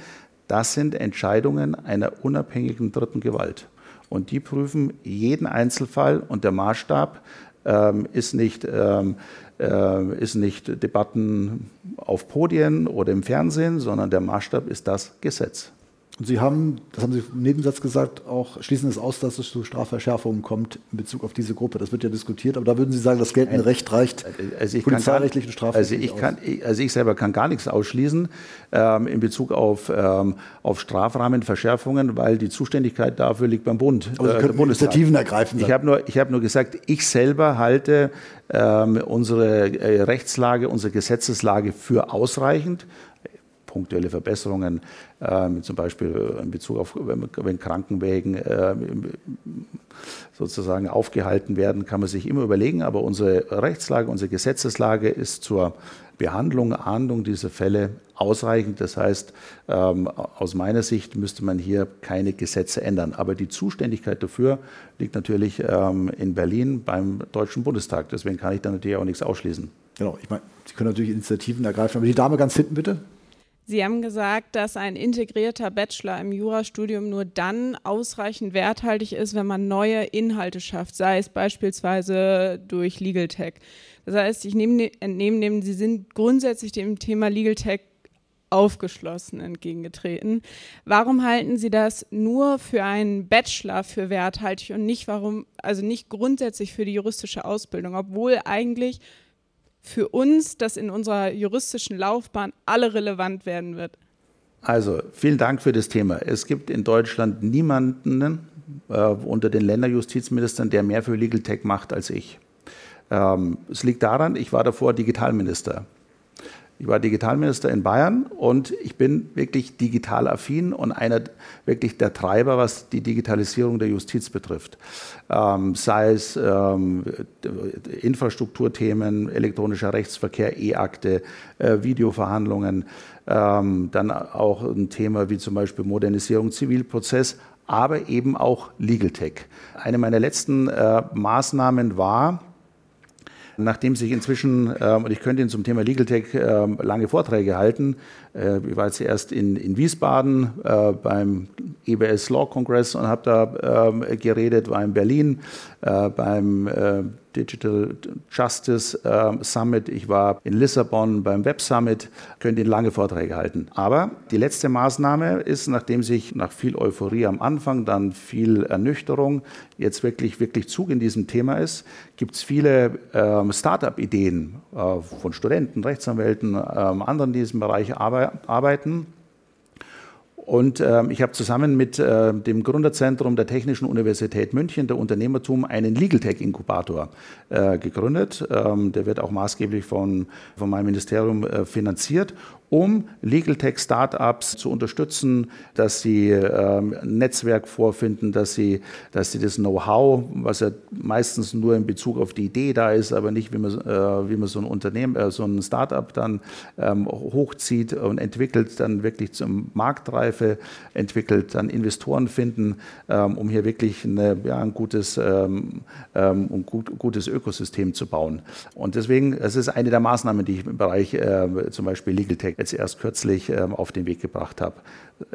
Das sind Entscheidungen einer unabhängigen dritten Gewalt. Und die prüfen jeden Einzelfall und der Maßstab ähm, ist nicht. Ähm, äh, ist nicht Debatten auf Podien oder im Fernsehen, sondern der Maßstab ist das Gesetz. Und Sie haben, das haben Sie im Nebensatz gesagt, auch schließen es aus, dass es zu Strafverschärfungen kommt in Bezug auf diese Gruppe. Das wird ja diskutiert, aber da würden Sie sagen, das geltende Recht reicht also polizeirechtlich und strafrechtlich also ich, kann, also ich selber kann gar nichts ausschließen ähm, in Bezug auf, ähm, auf Strafrahmenverschärfungen, weil die Zuständigkeit dafür liegt beim Bund. Aber Sie äh, können Initiativen ergreifen. Ich habe nur, hab nur gesagt, ich selber halte ähm, unsere äh, Rechtslage, unsere Gesetzeslage für ausreichend punktuelle Verbesserungen, äh, zum Beispiel in Bezug auf, wenn, wenn Krankenwägen äh, sozusagen aufgehalten werden, kann man sich immer überlegen. Aber unsere Rechtslage, unsere Gesetzeslage ist zur Behandlung, Ahndung dieser Fälle ausreichend. Das heißt, ähm, aus meiner Sicht müsste man hier keine Gesetze ändern. Aber die Zuständigkeit dafür liegt natürlich ähm, in Berlin beim Deutschen Bundestag. Deswegen kann ich da natürlich auch nichts ausschließen. Genau, ich meine, Sie können natürlich Initiativen ergreifen. Aber die Dame ganz hinten bitte. Sie haben gesagt, dass ein integrierter Bachelor im Jurastudium nur dann ausreichend werthaltig ist, wenn man neue Inhalte schafft, sei es beispielsweise durch Legal Tech. Das heißt, ich nehme, entnehme dem, Sie sind grundsätzlich dem Thema Legal Tech aufgeschlossen entgegengetreten. Warum halten Sie das nur für einen Bachelor für werthaltig und nicht warum, also nicht grundsätzlich für die juristische Ausbildung, obwohl eigentlich für uns, dass in unserer juristischen Laufbahn alle relevant werden wird? Also, vielen Dank für das Thema. Es gibt in Deutschland niemanden äh, unter den Länderjustizministern, der mehr für Legal Tech macht als ich. Ähm, es liegt daran, ich war davor Digitalminister. Ich war Digitalminister in Bayern und ich bin wirklich digital affin und einer wirklich der Treiber, was die Digitalisierung der Justiz betrifft. Ähm, sei es ähm, Infrastrukturthemen, elektronischer Rechtsverkehr, E-Akte, äh, Videoverhandlungen, ähm, dann auch ein Thema wie zum Beispiel Modernisierung Zivilprozess, aber eben auch Legal Tech. Eine meiner letzten äh, Maßnahmen war, Nachdem sich inzwischen, ähm, und ich könnte Ihnen zum Thema Legal Tech ähm, lange Vorträge halten, äh, ich war jetzt erst in, in Wiesbaden äh, beim EBS Law Congress und habe da ähm, geredet, war in Berlin äh, beim Digital Justice äh, Summit. Ich war in Lissabon beim Web Summit, könnte Ihnen lange Vorträge halten. Aber die letzte Maßnahme ist, nachdem sich nach viel Euphorie am Anfang, dann viel Ernüchterung, jetzt wirklich, wirklich Zug in diesem Thema ist, gibt es viele ähm, Start-up-Ideen äh, von Studenten, Rechtsanwälten, ähm, anderen, die in diesem Bereich arbeiten. Und ähm, ich habe zusammen mit äh, dem Gründerzentrum der Technischen Universität München, der Unternehmertum, einen Legal Tech Inkubator äh, gegründet. Ähm, der wird auch maßgeblich von, von meinem Ministerium äh, finanziert um Legal Tech Startups zu unterstützen, dass sie ähm, ein Netzwerk vorfinden, dass sie, dass sie das Know-how, was ja meistens nur in Bezug auf die Idee da ist, aber nicht, wie man, äh, wie man so ein Unternehmen, äh, so ein Startup dann ähm, hochzieht und entwickelt, dann wirklich zum Marktreife entwickelt, dann Investoren finden, ähm, um hier wirklich eine, ja, ein gutes, ähm, ähm, ein gut, gutes Ökosystem zu bauen. Und deswegen, es ist eine der Maßnahmen, die ich im Bereich äh, zum Beispiel Legal Tech jetzt erst kürzlich ähm, auf den Weg gebracht habe.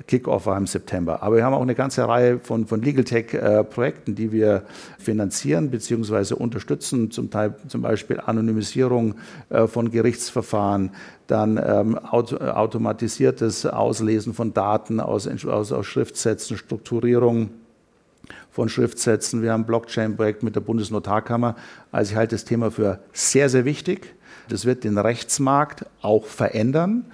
Kickoff war im September. Aber wir haben auch eine ganze Reihe von, von Legal Tech-Projekten, äh, die wir finanzieren bzw. unterstützen, zum Teil zum Beispiel Anonymisierung äh, von Gerichtsverfahren, dann ähm, auto, automatisiertes Auslesen von Daten aus, aus, aus Schriftsätzen, Strukturierung von Schriftsätzen. Wir haben ein Blockchain-Projekt mit der Bundesnotarkammer. Also ich halte das Thema für sehr, sehr wichtig. Das wird den Rechtsmarkt auch verändern.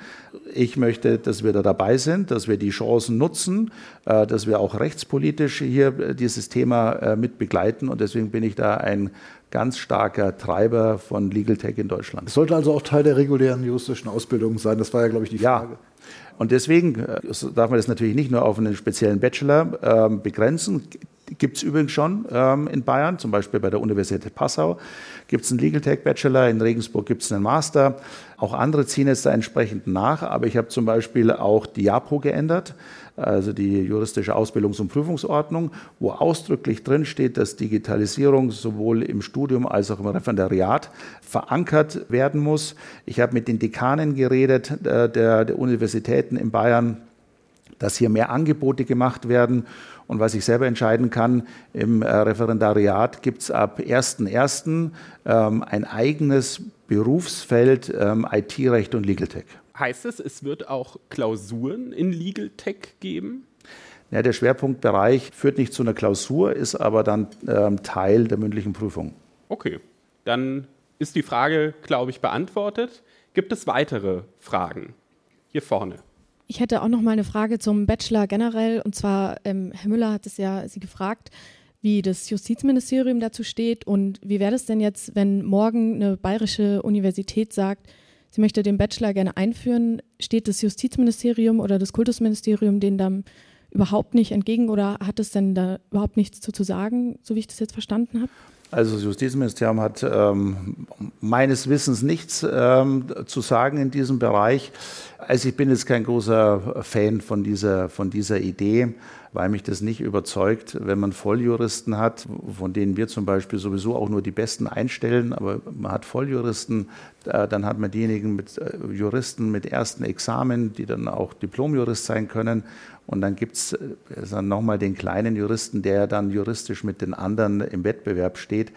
Ich möchte, dass wir da dabei sind, dass wir die Chancen nutzen, äh, dass wir auch rechtspolitisch hier dieses Thema äh, mit begleiten. Und deswegen bin ich da ein ganz starker Treiber von Legal Tech in Deutschland. Es sollte also auch Teil der regulären juristischen Ausbildung sein. Das war ja, glaube ich, die Frage. Ja. Und deswegen äh, darf man das natürlich nicht nur auf einen speziellen Bachelor ähm, begrenzen. Gibt es übrigens schon ähm, in Bayern, zum Beispiel bei der Universität Passau gibt es einen Legal Tech Bachelor, in Regensburg gibt es einen Master. Auch andere ziehen jetzt da entsprechend nach, aber ich habe zum Beispiel auch die JAPO geändert, also die juristische Ausbildungs- und Prüfungsordnung, wo ausdrücklich drin steht, dass Digitalisierung sowohl im Studium als auch im Referendariat verankert werden muss. Ich habe mit den Dekanen geredet äh, der, der Universitäten in Bayern, dass hier mehr Angebote gemacht werden und was ich selber entscheiden kann, im äh, Referendariat gibt es ab 1.1. Ähm, ein eigenes Berufsfeld ähm, IT-Recht und Legal Tech. Heißt es, es wird auch Klausuren in Legal Tech geben? Ja, der Schwerpunktbereich führt nicht zu einer Klausur, ist aber dann ähm, Teil der mündlichen Prüfung. Okay, dann ist die Frage, glaube ich, beantwortet. Gibt es weitere Fragen? Hier vorne. Ich hätte auch noch mal eine Frage zum Bachelor generell. Und zwar, ähm, Herr Müller hat es ja Sie gefragt, wie das Justizministerium dazu steht. Und wie wäre das denn jetzt, wenn morgen eine bayerische Universität sagt, sie möchte den Bachelor gerne einführen? Steht das Justizministerium oder das Kultusministerium denen dann überhaupt nicht entgegen oder hat es denn da überhaupt nichts zu, zu sagen, so wie ich das jetzt verstanden habe? Also das Justizministerium hat ähm, meines Wissens nichts ähm, zu sagen in diesem Bereich. Also ich bin jetzt kein großer Fan von dieser, von dieser Idee, weil mich das nicht überzeugt, wenn man Volljuristen hat, von denen wir zum Beispiel sowieso auch nur die Besten einstellen, aber man hat Volljuristen, äh, dann hat man diejenigen mit äh, Juristen mit ersten Examen, die dann auch Diplomjurist sein können und dann gibt es äh, nochmal den kleinen Juristen, der dann juristisch mit den anderen im Wettbewerb steht.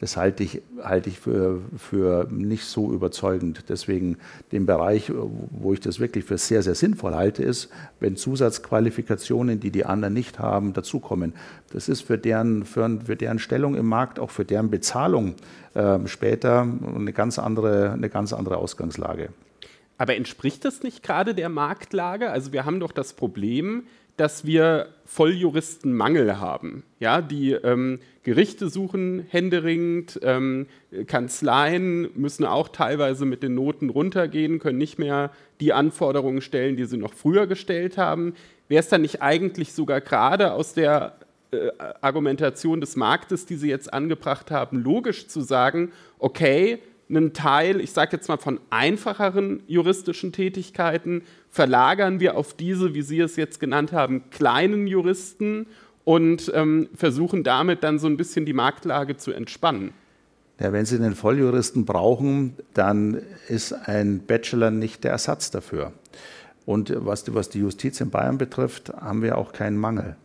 Das halte ich, halte ich für, für nicht so überzeugend. Deswegen den Bereich, wo ich das wirklich für sehr, sehr sinnvoll halte, ist, wenn Zusatzqualifikationen, die die anderen nicht haben, dazukommen. Das ist für deren, für, für deren Stellung im Markt, auch für deren Bezahlung äh, später eine ganz, andere, eine ganz andere Ausgangslage. Aber entspricht das nicht gerade der Marktlage? Also wir haben doch das Problem, dass wir Volljuristenmangel haben. Ja, die ähm, Gerichte suchen händeringend, ähm, Kanzleien müssen auch teilweise mit den Noten runtergehen, können nicht mehr die Anforderungen stellen, die sie noch früher gestellt haben. Wäre es dann nicht eigentlich sogar gerade aus der äh, Argumentation des Marktes, die Sie jetzt angebracht haben, logisch zu sagen, okay, einen Teil, ich sage jetzt mal von einfacheren juristischen Tätigkeiten, verlagern wir auf diese, wie Sie es jetzt genannt haben, kleinen Juristen und ähm, versuchen damit dann so ein bisschen die Marktlage zu entspannen. Ja, wenn Sie einen Volljuristen brauchen, dann ist ein Bachelor nicht der Ersatz dafür. Und was die, was die Justiz in Bayern betrifft, haben wir auch keinen Mangel.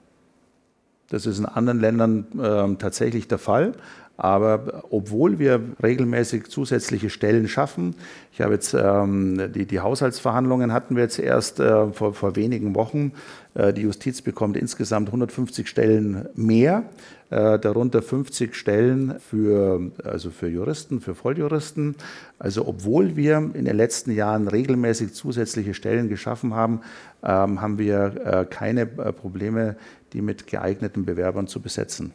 Das ist in anderen Ländern äh, tatsächlich der Fall. Aber obwohl wir regelmäßig zusätzliche Stellen schaffen, ich habe jetzt ähm, die, die Haushaltsverhandlungen hatten wir jetzt erst äh, vor, vor wenigen Wochen. Äh, die Justiz bekommt insgesamt 150 Stellen mehr, äh, darunter 50 Stellen für, also für Juristen, für Volljuristen. Also obwohl wir in den letzten Jahren regelmäßig zusätzliche Stellen geschaffen haben, ähm, haben wir äh, keine äh, Probleme, die mit geeigneten Bewerbern zu besetzen.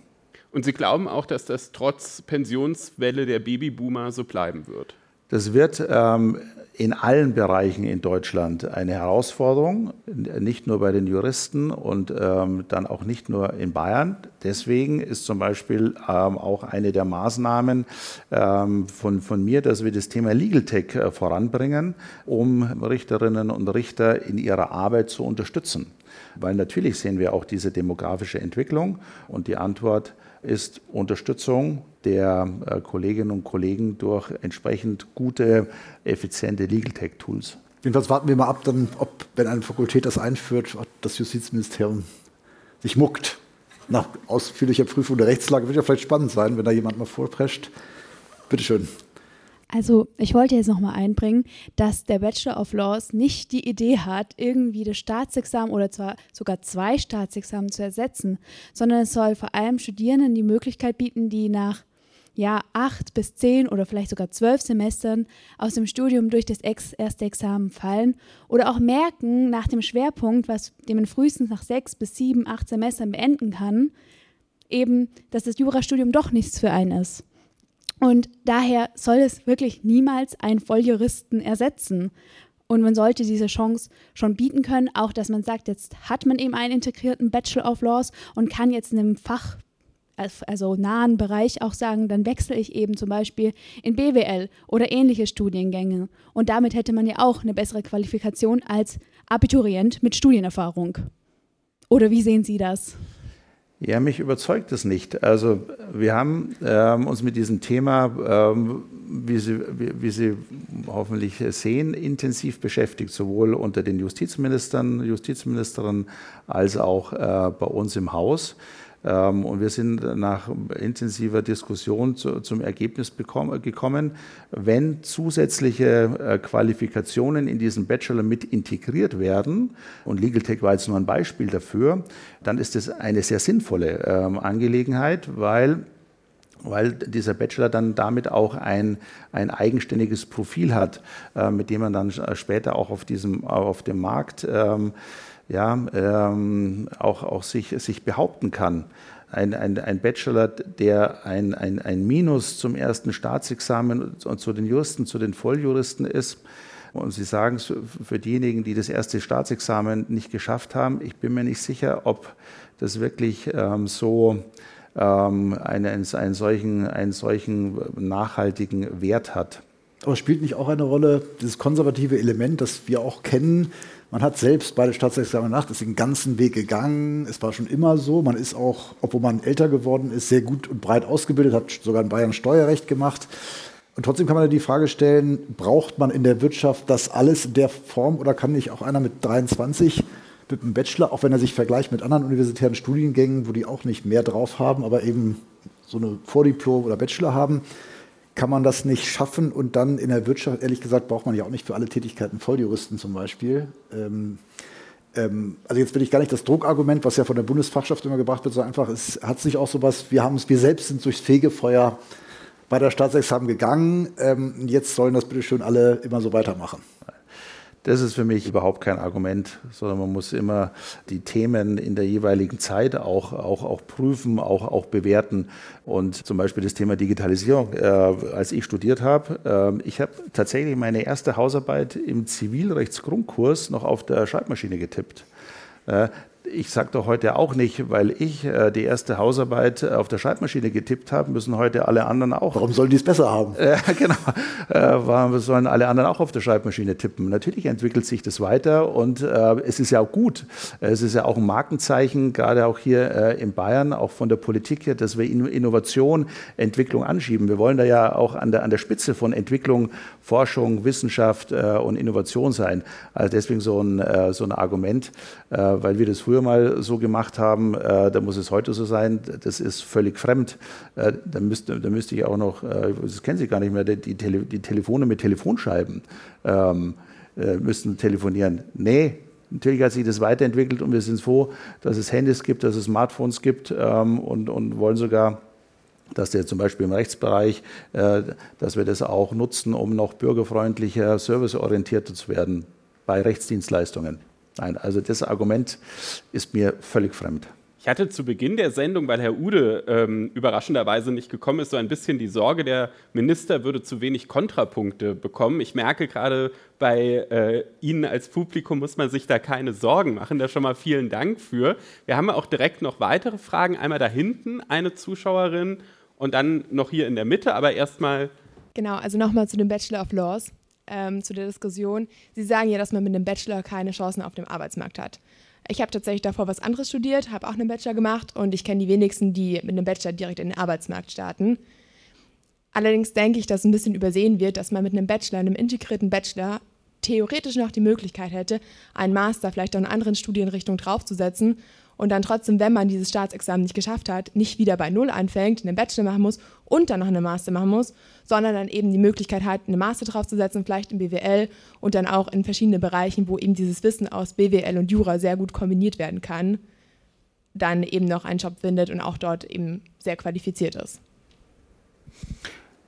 Und Sie glauben auch, dass das trotz Pensionswelle der Babyboomer so bleiben wird? Das wird ähm, in allen Bereichen in Deutschland eine Herausforderung, nicht nur bei den Juristen und ähm, dann auch nicht nur in Bayern. Deswegen ist zum Beispiel ähm, auch eine der Maßnahmen ähm, von, von mir, dass wir das Thema Legal Tech äh, voranbringen, um Richterinnen und Richter in ihrer Arbeit zu unterstützen. Weil natürlich sehen wir auch diese demografische Entwicklung und die Antwort ist Unterstützung der äh, Kolleginnen und Kollegen durch entsprechend gute, effiziente Legal Tech Tools. Jedenfalls warten wir mal ab, dann, ob, wenn eine Fakultät das einführt, das Justizministerium sich muckt. Nach ausführlicher Prüfung der Rechtslage wird ja vielleicht spannend sein, wenn da jemand mal vorprescht. Bitte schön. Also ich wollte jetzt nochmal einbringen, dass der Bachelor of Laws nicht die Idee hat, irgendwie das Staatsexamen oder zwar sogar zwei Staatsexamen zu ersetzen, sondern es soll vor allem Studierenden die Möglichkeit bieten, die nach ja, acht bis zehn oder vielleicht sogar zwölf Semestern aus dem Studium durch das Ex erste Examen fallen oder auch merken nach dem Schwerpunkt, was den man frühestens nach sechs bis sieben, acht Semestern beenden kann, eben, dass das Jurastudium doch nichts für einen ist. Und daher soll es wirklich niemals einen Volljuristen ersetzen. Und man sollte diese Chance schon bieten können, auch dass man sagt, jetzt hat man eben einen integrierten Bachelor of Laws und kann jetzt in einem Fach, also nahen Bereich auch sagen, dann wechsle ich eben zum Beispiel in BWL oder ähnliche Studiengänge. Und damit hätte man ja auch eine bessere Qualifikation als Abiturient mit Studienerfahrung. Oder wie sehen Sie das? Ja, mich überzeugt es nicht. Also wir haben ähm, uns mit diesem Thema, ähm, wie, Sie, wie, wie, Sie hoffentlich sehen, intensiv beschäftigt, sowohl unter den Justizministern, Justizministerinnen als auch äh, bei uns im Haus. Ähm, und wir sind nach intensiver Diskussion zu, zum Ergebnis gekommen, wenn zusätzliche äh, Qualifikationen in diesen Bachelor mit integriert werden, und Legal Tech war jetzt nur ein Beispiel dafür, dann ist es eine sehr sinnvolle ähm, Angelegenheit, weil weil dieser Bachelor dann damit auch ein, ein eigenständiges Profil hat, äh, mit dem man dann später auch auf, diesem, auf dem Markt ähm, ja, ähm, auch, auch sich, sich behaupten kann. Ein, ein, ein Bachelor, der ein, ein, ein Minus zum ersten Staatsexamen und zu den Juristen, zu den Volljuristen ist, und Sie sagen es für diejenigen, die das erste Staatsexamen nicht geschafft haben, ich bin mir nicht sicher, ob das wirklich ähm, so ähm, einen, einen, solchen, einen solchen nachhaltigen Wert hat. Aber spielt nicht auch eine Rolle dieses konservative Element, das wir auch kennen, man hat selbst bei der Staatsexamen nach, ist den ganzen Weg gegangen. Es war schon immer so. Man ist auch, obwohl man älter geworden ist, sehr gut und breit ausgebildet, hat sogar in Bayern Steuerrecht gemacht. Und trotzdem kann man ja die Frage stellen, braucht man in der Wirtschaft das alles in der Form oder kann nicht auch einer mit 23 mit einem Bachelor, auch wenn er sich vergleicht mit anderen universitären Studiengängen, wo die auch nicht mehr drauf haben, aber eben so eine Vordiplom oder Bachelor haben, kann man das nicht schaffen und dann in der Wirtschaft, ehrlich gesagt, braucht man ja auch nicht für alle Tätigkeiten Volljuristen zum Beispiel. Ähm, ähm, also jetzt will ich gar nicht das Druckargument, was ja von der Bundesfachschaft immer gebracht wird, so einfach, es hat sich auch sowas, wir haben es, wir selbst sind durchs Fegefeuer bei der Staatsexamen gegangen, ähm, jetzt sollen das bitte schön alle immer so weitermachen. Das ist für mich überhaupt kein Argument, sondern man muss immer die Themen in der jeweiligen Zeit auch, auch, auch prüfen, auch, auch bewerten. Und zum Beispiel das Thema Digitalisierung. Äh, als ich studiert habe, äh, ich habe tatsächlich meine erste Hausarbeit im Zivilrechtsgrundkurs noch auf der Schreibmaschine getippt. Ich sage doch heute auch nicht, weil ich äh, die erste Hausarbeit äh, auf der Schreibmaschine getippt habe, müssen heute alle anderen auch. Warum sollen die es besser haben? Äh, genau. Äh, warum sollen alle anderen auch auf der Schreibmaschine tippen? Natürlich entwickelt sich das weiter und äh, es ist ja auch gut. Es ist ja auch ein Markenzeichen, gerade auch hier in Bayern, auch von der Politik her, dass wir Innovation, Entwicklung anschieben. Wir wollen da ja auch an der, an der Spitze von Entwicklung, Forschung, Wissenschaft und Innovation sein. Also deswegen so ein, so ein Argument, weil wir das früher mal so gemacht haben, äh, da muss es heute so sein. Das ist völlig fremd. Äh, da, müsste, da müsste ich auch noch, äh, das kennen Sie gar nicht mehr, die, Tele, die Telefone mit Telefonscheiben ähm, äh, müssten telefonieren. Nee, Natürlich hat sich das weiterentwickelt und wir sind froh, dass es Handys gibt, dass es Smartphones gibt ähm, und, und wollen sogar dass der zum Beispiel im Rechtsbereich, äh, dass wir das auch nutzen, um noch bürgerfreundlicher, serviceorientierter zu werden bei Rechtsdienstleistungen. Nein, also das Argument ist mir völlig fremd. Ich hatte zu Beginn der Sendung, weil Herr Ude ähm, überraschenderweise nicht gekommen ist, so ein bisschen die Sorge, der Minister würde zu wenig Kontrapunkte bekommen. Ich merke gerade, bei äh, Ihnen als Publikum muss man sich da keine Sorgen machen. Da schon mal vielen Dank für. Wir haben auch direkt noch weitere Fragen. Einmal da hinten eine Zuschauerin und dann noch hier in der Mitte, aber erstmal. Genau, also nochmal zu dem Bachelor of Laws, ähm, zu der Diskussion. Sie sagen ja, dass man mit einem Bachelor keine Chancen auf dem Arbeitsmarkt hat. Ich habe tatsächlich davor was anderes studiert, habe auch einen Bachelor gemacht und ich kenne die wenigsten, die mit einem Bachelor direkt in den Arbeitsmarkt starten. Allerdings denke ich, dass ein bisschen übersehen wird, dass man mit einem Bachelor, einem integrierten Bachelor, theoretisch noch die Möglichkeit hätte, einen Master vielleicht auch in anderen Studienrichtungen draufzusetzen und dann trotzdem, wenn man dieses Staatsexamen nicht geschafft hat, nicht wieder bei Null anfängt, einen Bachelor machen muss und dann noch eine Master machen muss, sondern dann eben die Möglichkeit hat, eine Master draufzusetzen, vielleicht in BWL und dann auch in verschiedene Bereichen, wo eben dieses Wissen aus BWL und Jura sehr gut kombiniert werden kann, dann eben noch einen Job findet und auch dort eben sehr qualifiziert ist.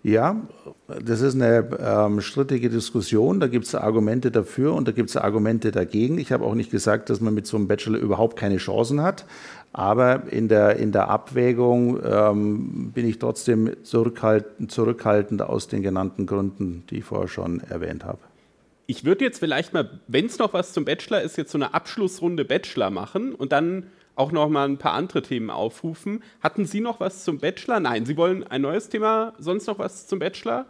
Ja, das ist eine ähm, strittige Diskussion. Da gibt es Argumente dafür und da gibt es Argumente dagegen. Ich habe auch nicht gesagt, dass man mit so einem Bachelor überhaupt keine Chancen hat. Aber in der, in der Abwägung ähm, bin ich trotzdem zurückhaltend, zurückhaltend aus den genannten Gründen, die ich vorher schon erwähnt habe. Ich würde jetzt vielleicht mal, wenn es noch was zum Bachelor ist, jetzt so eine Abschlussrunde Bachelor machen und dann auch noch mal ein paar andere Themen aufrufen. Hatten Sie noch was zum Bachelor? Nein, Sie wollen ein neues Thema, sonst noch was zum Bachelor?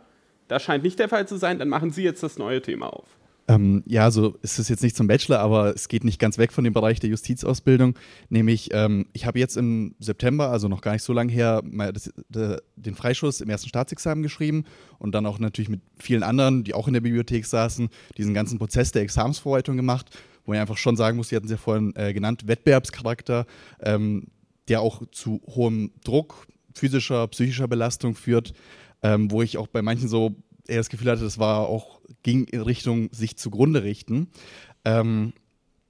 Das scheint nicht der Fall zu sein, dann machen Sie jetzt das neue Thema auf. Ähm, ja, also es ist jetzt nicht zum Bachelor, aber es geht nicht ganz weg von dem Bereich der Justizausbildung. Nämlich, ähm, ich habe jetzt im September, also noch gar nicht so lange her, das, de, den Freischuss im ersten Staatsexamen geschrieben und dann auch natürlich mit vielen anderen, die auch in der Bibliothek saßen, diesen ganzen Prozess der Examensvorbereitung gemacht wo man einfach schon sagen muss, Sie hatten es ja vorhin äh, genannt, Wettbewerbscharakter, ähm, der auch zu hohem Druck, physischer, psychischer Belastung führt, ähm, wo ich auch bei manchen so eher das Gefühl hatte, das war auch, ging in Richtung sich zugrunde richten. Ähm,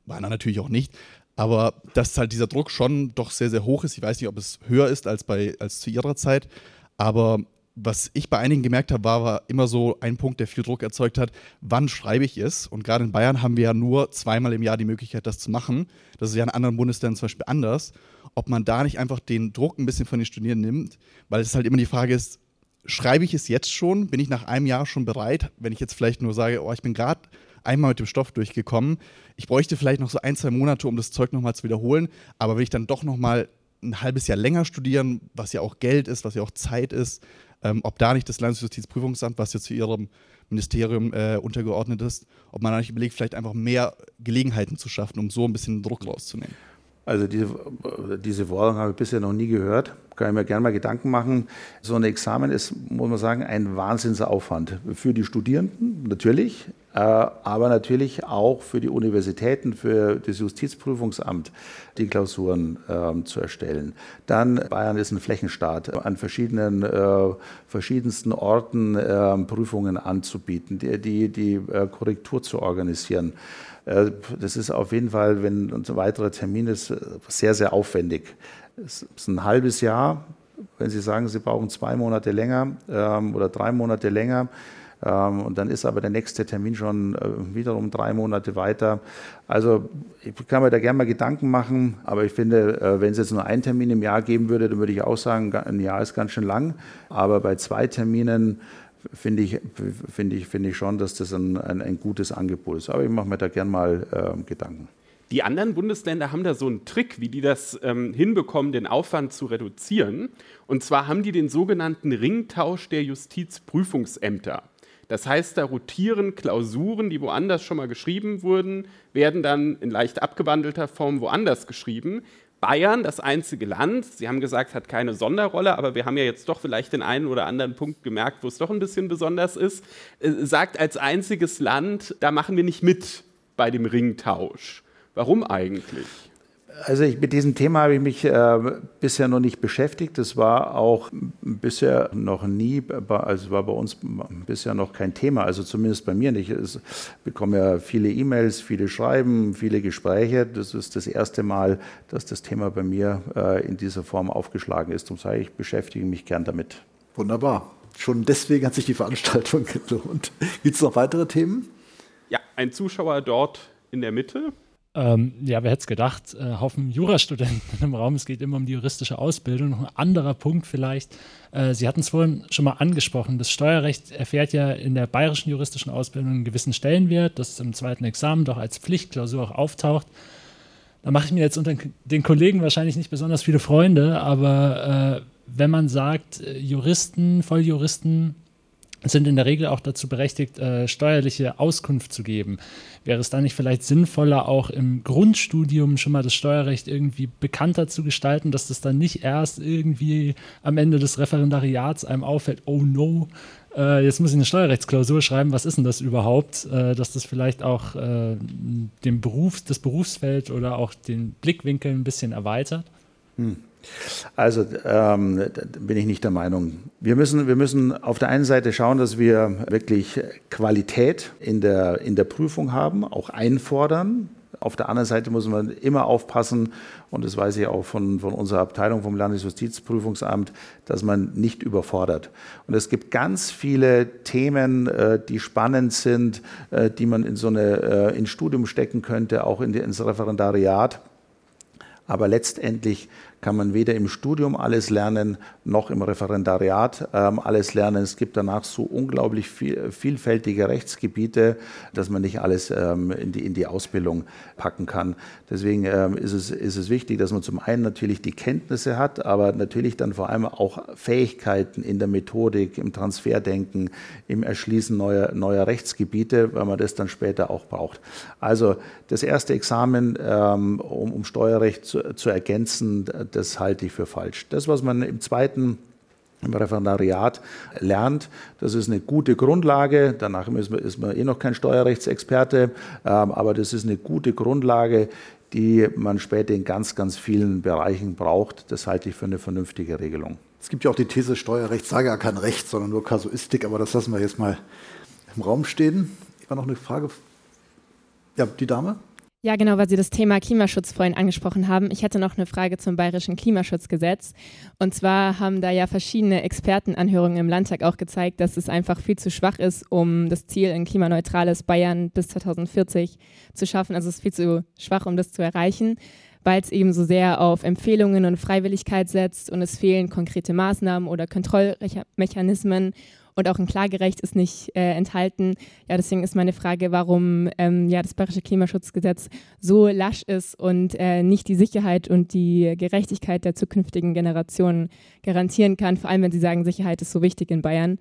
war natürlich auch nicht. Aber dass halt dieser Druck schon doch sehr, sehr hoch ist. Ich weiß nicht, ob es höher ist als, bei, als zu ihrer Zeit. Aber was ich bei einigen gemerkt habe, war, war immer so ein Punkt, der viel Druck erzeugt hat, wann schreibe ich es? Und gerade in Bayern haben wir ja nur zweimal im Jahr die Möglichkeit, das zu machen. Das ist ja in anderen Bundesländern zum Beispiel anders. Ob man da nicht einfach den Druck ein bisschen von den Studierenden nimmt, weil es halt immer die Frage ist, schreibe ich es jetzt schon? Bin ich nach einem Jahr schon bereit? Wenn ich jetzt vielleicht nur sage, oh, ich bin gerade einmal mit dem Stoff durchgekommen, ich bräuchte vielleicht noch so ein, zwei Monate, um das Zeug nochmal zu wiederholen, aber will ich dann doch nochmal ein halbes Jahr länger studieren, was ja auch Geld ist, was ja auch Zeit ist, ähm, ob da nicht das Landesjustizprüfungsamt, was ja zu ihrem Ministerium äh, untergeordnet ist, ob man da nicht überlegt, vielleicht einfach mehr Gelegenheiten zu schaffen, um so ein bisschen Druck rauszunehmen. Also diese, diese Forderung habe ich bisher noch nie gehört. Kann ich mir gerne mal Gedanken machen. So ein Examen ist, muss man sagen, ein Wahnsinnsaufwand für die Studierenden natürlich, äh, aber natürlich auch für die Universitäten, für das Justizprüfungsamt, die Klausuren äh, zu erstellen. Dann Bayern ist ein Flächenstaat, an verschiedenen, äh, verschiedensten Orten äh, Prüfungen anzubieten, die, die, die äh, Korrektur zu organisieren. Äh, das ist auf jeden Fall, wenn ein weiterer Termin ist, sehr, sehr aufwendig. Es ist ein halbes Jahr. Wenn Sie sagen, Sie brauchen zwei Monate länger ähm, oder drei Monate länger, ähm, und dann ist aber der nächste Termin schon äh, wiederum drei Monate weiter. Also ich kann mir da gerne mal Gedanken machen, aber ich finde, äh, wenn es jetzt nur einen Termin im Jahr geben würde, dann würde ich auch sagen, ein Jahr ist ganz schön lang. Aber bei zwei Terminen finde ich, find ich, find ich schon, dass das ein, ein, ein gutes Angebot ist. Aber ich mache mir da gern mal äh, Gedanken. Die anderen Bundesländer haben da so einen Trick, wie die das ähm, hinbekommen, den Aufwand zu reduzieren. Und zwar haben die den sogenannten Ringtausch der Justizprüfungsämter. Das heißt, da rotieren Klausuren, die woanders schon mal geschrieben wurden, werden dann in leicht abgewandelter Form woanders geschrieben. Bayern, das einzige Land, Sie haben gesagt, hat keine Sonderrolle, aber wir haben ja jetzt doch vielleicht den einen oder anderen Punkt gemerkt, wo es doch ein bisschen besonders ist, äh, sagt als einziges Land, da machen wir nicht mit bei dem Ringtausch. Warum eigentlich? Also ich, mit diesem Thema habe ich mich äh, bisher noch nicht beschäftigt. Das war auch bisher noch nie, also war bei uns bisher noch kein Thema, also zumindest bei mir nicht. Ich bekomme ja viele E-Mails, viele Schreiben, viele Gespräche. Das ist das erste Mal, dass das Thema bei mir äh, in dieser Form aufgeschlagen ist. Darum sage ich, ich beschäftige mich gern damit. Wunderbar. Schon deswegen hat sich die Veranstaltung gelohnt. Gibt es noch weitere Themen? Ja, ein Zuschauer dort in der Mitte. Ähm, ja, wer hätte es gedacht? Äh, Haufen Jurastudenten im Raum. Es geht immer um die juristische Ausbildung. Noch ein anderer Punkt vielleicht. Äh, Sie hatten es vorhin schon mal angesprochen. Das Steuerrecht erfährt ja in der bayerischen juristischen Ausbildung einen gewissen Stellenwert, das im zweiten Examen doch als Pflichtklausur auch auftaucht. Da mache ich mir jetzt unter den Kollegen wahrscheinlich nicht besonders viele Freunde, aber äh, wenn man sagt, äh, Juristen, Volljuristen sind in der Regel auch dazu berechtigt, äh, steuerliche Auskunft zu geben. Wäre es da nicht vielleicht sinnvoller, auch im Grundstudium schon mal das Steuerrecht irgendwie bekannter zu gestalten, dass das dann nicht erst irgendwie am Ende des Referendariats einem auffällt, oh no, äh, jetzt muss ich eine Steuerrechtsklausur schreiben, was ist denn das überhaupt? Äh, dass das vielleicht auch äh, den Beruf, das Berufsfeld oder auch den Blickwinkel ein bisschen erweitert? Hm. Also ähm, bin ich nicht der Meinung. Wir müssen, wir müssen auf der einen Seite schauen, dass wir wirklich Qualität in der, in der Prüfung haben, auch einfordern. Auf der anderen Seite muss man immer aufpassen, und das weiß ich auch von, von unserer Abteilung vom Landesjustizprüfungsamt, dass man nicht überfordert. Und es gibt ganz viele Themen, äh, die spannend sind, äh, die man in so eine, äh, ins Studium stecken könnte, auch in ins Referendariat. Aber letztendlich kann man weder im Studium alles lernen, noch im Referendariat ähm, alles lernen. Es gibt danach so unglaublich viel, vielfältige Rechtsgebiete, dass man nicht alles ähm, in, die, in die Ausbildung packen kann. Deswegen ähm, ist, es, ist es wichtig, dass man zum einen natürlich die Kenntnisse hat, aber natürlich dann vor allem auch Fähigkeiten in der Methodik, im Transferdenken, im Erschließen neuer, neuer Rechtsgebiete, weil man das dann später auch braucht. Also das erste Examen, ähm, um, um Steuerrecht zu, zu ergänzen, das halte ich für falsch. Das, was man im zweiten im Referendariat lernt. Das ist eine gute Grundlage. Danach ist man, ist man eh noch kein Steuerrechtsexperte, ähm, aber das ist eine gute Grundlage, die man später in ganz, ganz vielen Bereichen braucht. Das halte ich für eine vernünftige Regelung. Es gibt ja auch die These, Steuerrecht sage ja kein Recht, sondern nur Kasuistik, aber das lassen wir jetzt mal im Raum stehen. War noch eine Frage? Ja, die Dame? Ja, genau, weil Sie das Thema Klimaschutz vorhin angesprochen haben. Ich hätte noch eine Frage zum bayerischen Klimaschutzgesetz. Und zwar haben da ja verschiedene Expertenanhörungen im Landtag auch gezeigt, dass es einfach viel zu schwach ist, um das Ziel, ein klimaneutrales Bayern bis 2040 zu schaffen. Also es ist viel zu schwach, um das zu erreichen, weil es eben so sehr auf Empfehlungen und Freiwilligkeit setzt und es fehlen konkrete Maßnahmen oder Kontrollmechanismen und auch ein Klagerecht ist nicht äh, enthalten. Ja, deswegen ist meine Frage, warum ähm, ja, das Bayerische Klimaschutzgesetz so lasch ist und äh, nicht die Sicherheit und die Gerechtigkeit der zukünftigen Generationen garantieren kann, vor allem wenn Sie sagen, Sicherheit ist so wichtig in Bayern.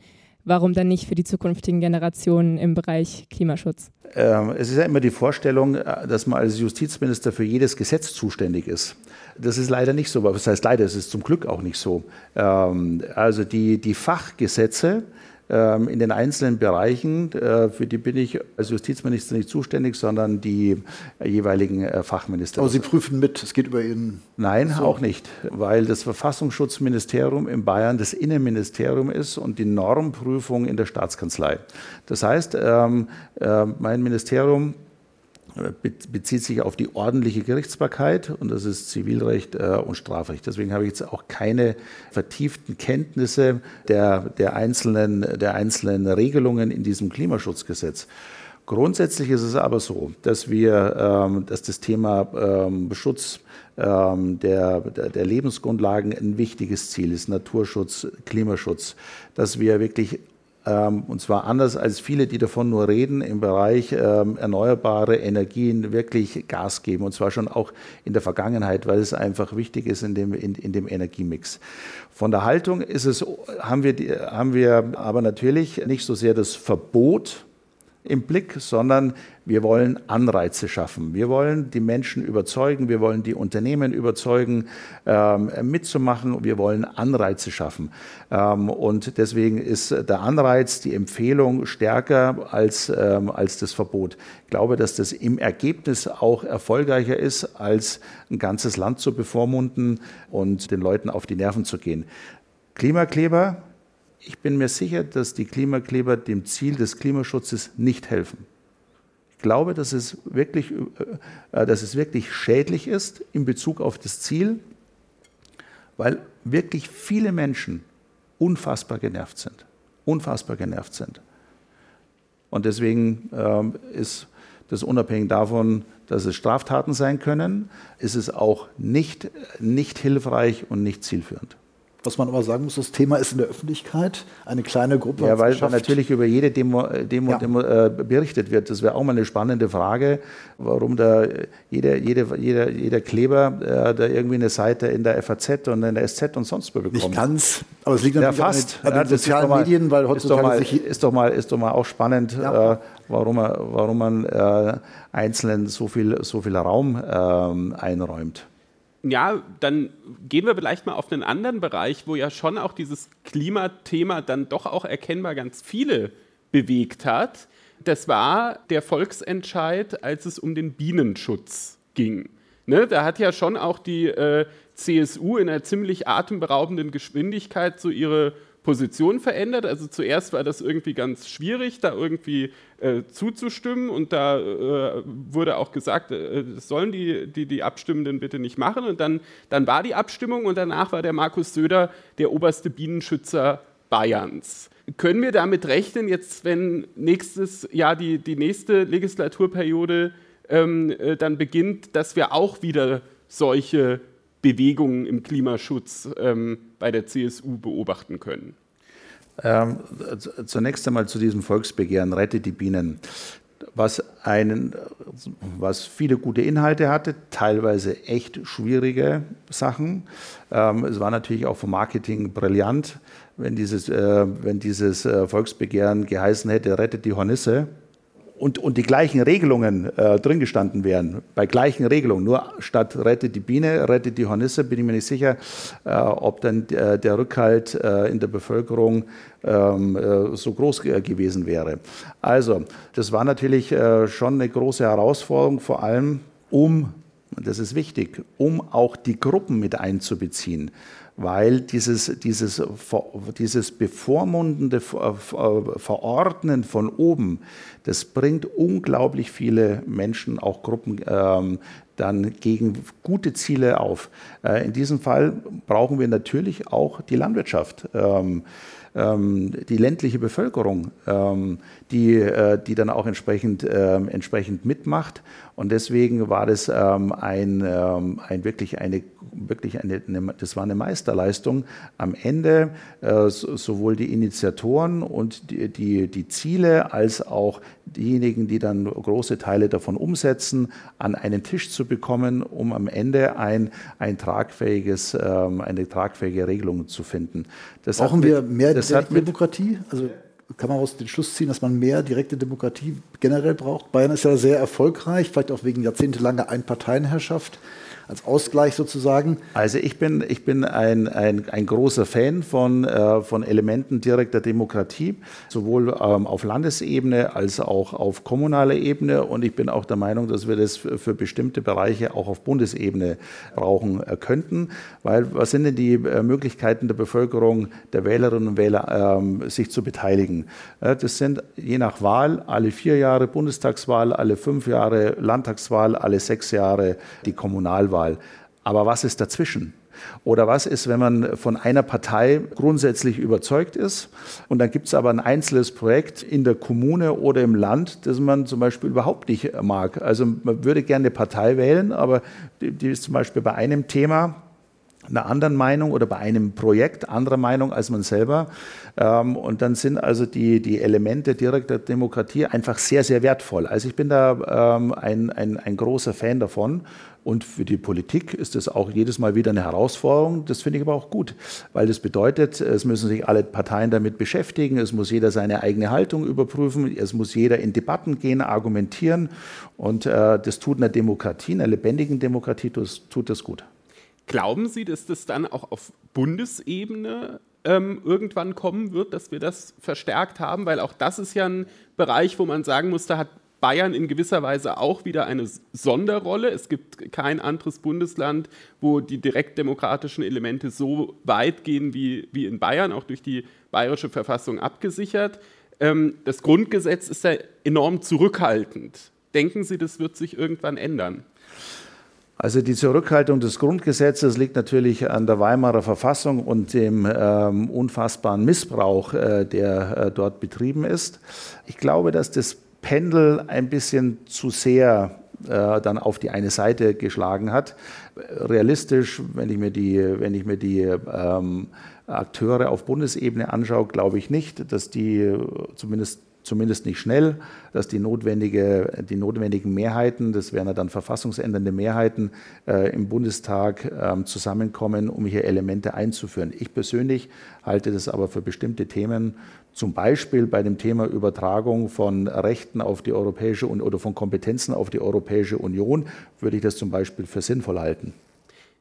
Warum dann nicht für die zukünftigen Generationen im Bereich Klimaschutz? Ähm, es ist ja immer die Vorstellung, äh, dass man als Justizminister für jedes Gesetz zuständig ist. Das ist leider nicht so. Was heißt leider? Es ist zum Glück auch nicht so. Ähm, also die, die Fachgesetze, in den einzelnen Bereichen, äh, für die bin ich als Justizminister nicht zuständig, sondern die jeweiligen äh, Fachminister. Aber Sie prüfen mit, es geht über Ihren. Nein, so. auch nicht, weil das Verfassungsschutzministerium in Bayern das Innenministerium ist und die Normprüfung in der Staatskanzlei. Das heißt, ähm, äh, mein Ministerium bezieht sich auf die ordentliche Gerichtsbarkeit und das ist Zivilrecht äh, und Strafrecht. Deswegen habe ich jetzt auch keine vertieften Kenntnisse der, der, einzelnen, der einzelnen Regelungen in diesem Klimaschutzgesetz. Grundsätzlich ist es aber so, dass wir, ähm, dass das Thema ähm, Schutz ähm, der, der, Lebensgrundlagen ein wichtiges Ziel ist, Naturschutz, Klimaschutz, dass wir wirklich und zwar anders als viele, die davon nur reden, im Bereich ähm, erneuerbare Energien wirklich Gas geben. Und zwar schon auch in der Vergangenheit, weil es einfach wichtig ist in dem, in, in dem Energiemix. Von der Haltung ist es, haben wir, haben wir aber natürlich nicht so sehr das Verbot, im Blick, sondern wir wollen Anreize schaffen. Wir wollen die Menschen überzeugen, wir wollen die Unternehmen überzeugen, ähm, mitzumachen. Wir wollen Anreize schaffen. Ähm, und deswegen ist der Anreiz, die Empfehlung stärker als, ähm, als das Verbot. Ich glaube, dass das im Ergebnis auch erfolgreicher ist, als ein ganzes Land zu bevormunden und den Leuten auf die Nerven zu gehen. Klimakleber ich bin mir sicher, dass die Klimakleber dem Ziel des Klimaschutzes nicht helfen. Ich glaube, dass es wirklich, äh, dass es wirklich schädlich ist in Bezug auf das Ziel, weil wirklich viele Menschen unfassbar genervt sind. Unfassbar genervt sind. Und deswegen ähm, ist das unabhängig davon, dass es Straftaten sein können, ist es auch nicht, nicht hilfreich und nicht zielführend. Was man aber sagen muss, das Thema ist in der Öffentlichkeit. Eine kleine Gruppe. Ja, weil natürlich über jede Demo, Demo, ja. Demo äh, berichtet wird. Das wäre auch mal eine spannende Frage, warum da jeder, jeder, jeder, jeder Kleber äh, da irgendwie eine Seite in der FAZ und in der SZ und sonst wo bekommt. Nicht ganz, aber es liegt natürlich ja, fast. an den, an den sozialen mal, Medien, weil heutzutage ist doch mal, ist doch mal, ist doch mal auch spannend, ja. äh, warum, man, warum man äh, Einzelnen so viel, so viel Raum ähm, einräumt ja, dann gehen wir vielleicht mal auf einen anderen Bereich, wo ja schon auch dieses Klimathema dann doch auch erkennbar ganz viele bewegt hat. Das war der Volksentscheid, als es um den Bienenschutz ging. Ne, da hat ja schon auch die äh, CSU in einer ziemlich atemberaubenden Geschwindigkeit so ihre Position verändert. Also zuerst war das irgendwie ganz schwierig, da irgendwie äh, zuzustimmen und da äh, wurde auch gesagt, äh, das sollen die, die, die Abstimmenden bitte nicht machen. Und dann, dann war die Abstimmung und danach war der Markus Söder der oberste Bienenschützer Bayerns. Können wir damit rechnen, jetzt wenn nächstes Jahr die, die nächste Legislaturperiode ähm, äh, dann beginnt, dass wir auch wieder solche Bewegungen im Klimaschutz ähm, bei der CSU beobachten können? Ähm, zunächst einmal zu diesem Volksbegehren Rette die Bienen, was, einen, was viele gute Inhalte hatte, teilweise echt schwierige Sachen. Ähm, es war natürlich auch vom Marketing brillant, wenn dieses, äh, wenn dieses äh, Volksbegehren geheißen hätte, rettet die Hornisse und, und die gleichen Regelungen äh, drin gestanden wären, bei gleichen Regelungen, nur statt rettet die Biene, rettet die Hornisse, bin ich mir nicht sicher, äh, ob dann äh, der Rückhalt äh, in der Bevölkerung ähm, äh, so groß gewesen wäre. Also, das war natürlich schon eine große Herausforderung, vor allem um, und das ist wichtig, um auch die Gruppen mit einzubeziehen weil dieses, dieses, dieses bevormundende Verordnen von oben, das bringt unglaublich viele Menschen, auch Gruppen, ähm, dann gegen gute Ziele auf. Äh, in diesem Fall brauchen wir natürlich auch die Landwirtschaft. Ähm, ähm, die ländliche Bevölkerung, ähm, die, äh, die dann auch entsprechend, ähm, entsprechend mitmacht. Und deswegen war das ein, ein wirklich eine, wirklich eine, das war eine Meisterleistung. Am Ende äh, sowohl die Initiatoren und die, die, die Ziele als auch diejenigen, die dann große Teile davon umsetzen, an einen Tisch zu bekommen, um am Ende ein, ein tragfähiges, ähm, eine tragfähige Regelung zu finden. Das Brauchen wir mehr Demokratie? Also kann man aus den Schluss ziehen, dass man mehr direkte Demokratie generell braucht. Bayern ist ja sehr erfolgreich, vielleicht auch wegen jahrzehntelanger Einparteienherrschaft als Ausgleich sozusagen? Also ich bin, ich bin ein, ein, ein großer Fan von, äh, von Elementen direkter Demokratie, sowohl ähm, auf Landesebene als auch auf kommunaler Ebene. Und ich bin auch der Meinung, dass wir das für, bestimmte Bereiche auch auf Bundesebene brauchen äh, könnten. Weil was sind denn die äh, Möglichkeiten der Bevölkerung, der Wählerinnen und Wähler, ähm, sich zu beteiligen? Äh, das sind je nach Wahl alle vier Jahre Bundestagswahl, alle fünf Jahre Landtagswahl, alle sechs Jahre die Kommunalwahl. Wiederwahl. Aber was ist dazwischen? Oder was ist, wenn man von einer Partei grundsätzlich überzeugt ist und dann gibt es aber ein einzelnes Projekt in der Kommune oder im Land, das man zum Beispiel überhaupt nicht mag. Also man würde gerne eine Partei wählen, aber die, die ist zum Beispiel bei einem Thema einer anderen Meinung oder bei einem Projekt anderer Meinung als man selber. Ähm, und dann sind also die, die Elemente direkter Demokratie einfach sehr, sehr wertvoll. Also ich bin da ähm, ein, ein, ein großer Fan davon. Und für die Politik ist das auch jedes Mal wieder eine Herausforderung. Das finde ich aber auch gut, weil das bedeutet, es müssen sich alle Parteien damit beschäftigen, es muss jeder seine eigene Haltung überprüfen, es muss jeder in Debatten gehen, argumentieren. Und äh, das tut einer Demokratie, einer lebendigen Demokratie, das, tut das gut. Glauben Sie, dass das dann auch auf Bundesebene ähm, irgendwann kommen wird, dass wir das verstärkt haben? Weil auch das ist ja ein Bereich, wo man sagen muss, da hat Bayern in gewisser Weise auch wieder eine Sonderrolle. Es gibt kein anderes Bundesland, wo die direktdemokratischen Elemente so weit gehen wie, wie in Bayern, auch durch die bayerische Verfassung abgesichert. Ähm, das Grundgesetz ist ja enorm zurückhaltend. Denken Sie, das wird sich irgendwann ändern? Also die Zurückhaltung des Grundgesetzes liegt natürlich an der Weimarer Verfassung und dem ähm, unfassbaren Missbrauch, äh, der äh, dort betrieben ist. Ich glaube, dass das Pendel ein bisschen zu sehr äh, dann auf die eine Seite geschlagen hat. Realistisch, wenn ich mir die, wenn ich mir die ähm, Akteure auf Bundesebene anschaue, glaube ich nicht, dass die zumindest zumindest nicht schnell, dass die, notwendige, die notwendigen Mehrheiten, das wären ja dann verfassungsändernde Mehrheiten, äh, im Bundestag äh, zusammenkommen, um hier Elemente einzuführen. Ich persönlich halte das aber für bestimmte Themen, zum Beispiel bei dem Thema Übertragung von Rechten auf die Europäische Union oder von Kompetenzen auf die Europäische Union, würde ich das zum Beispiel für sinnvoll halten.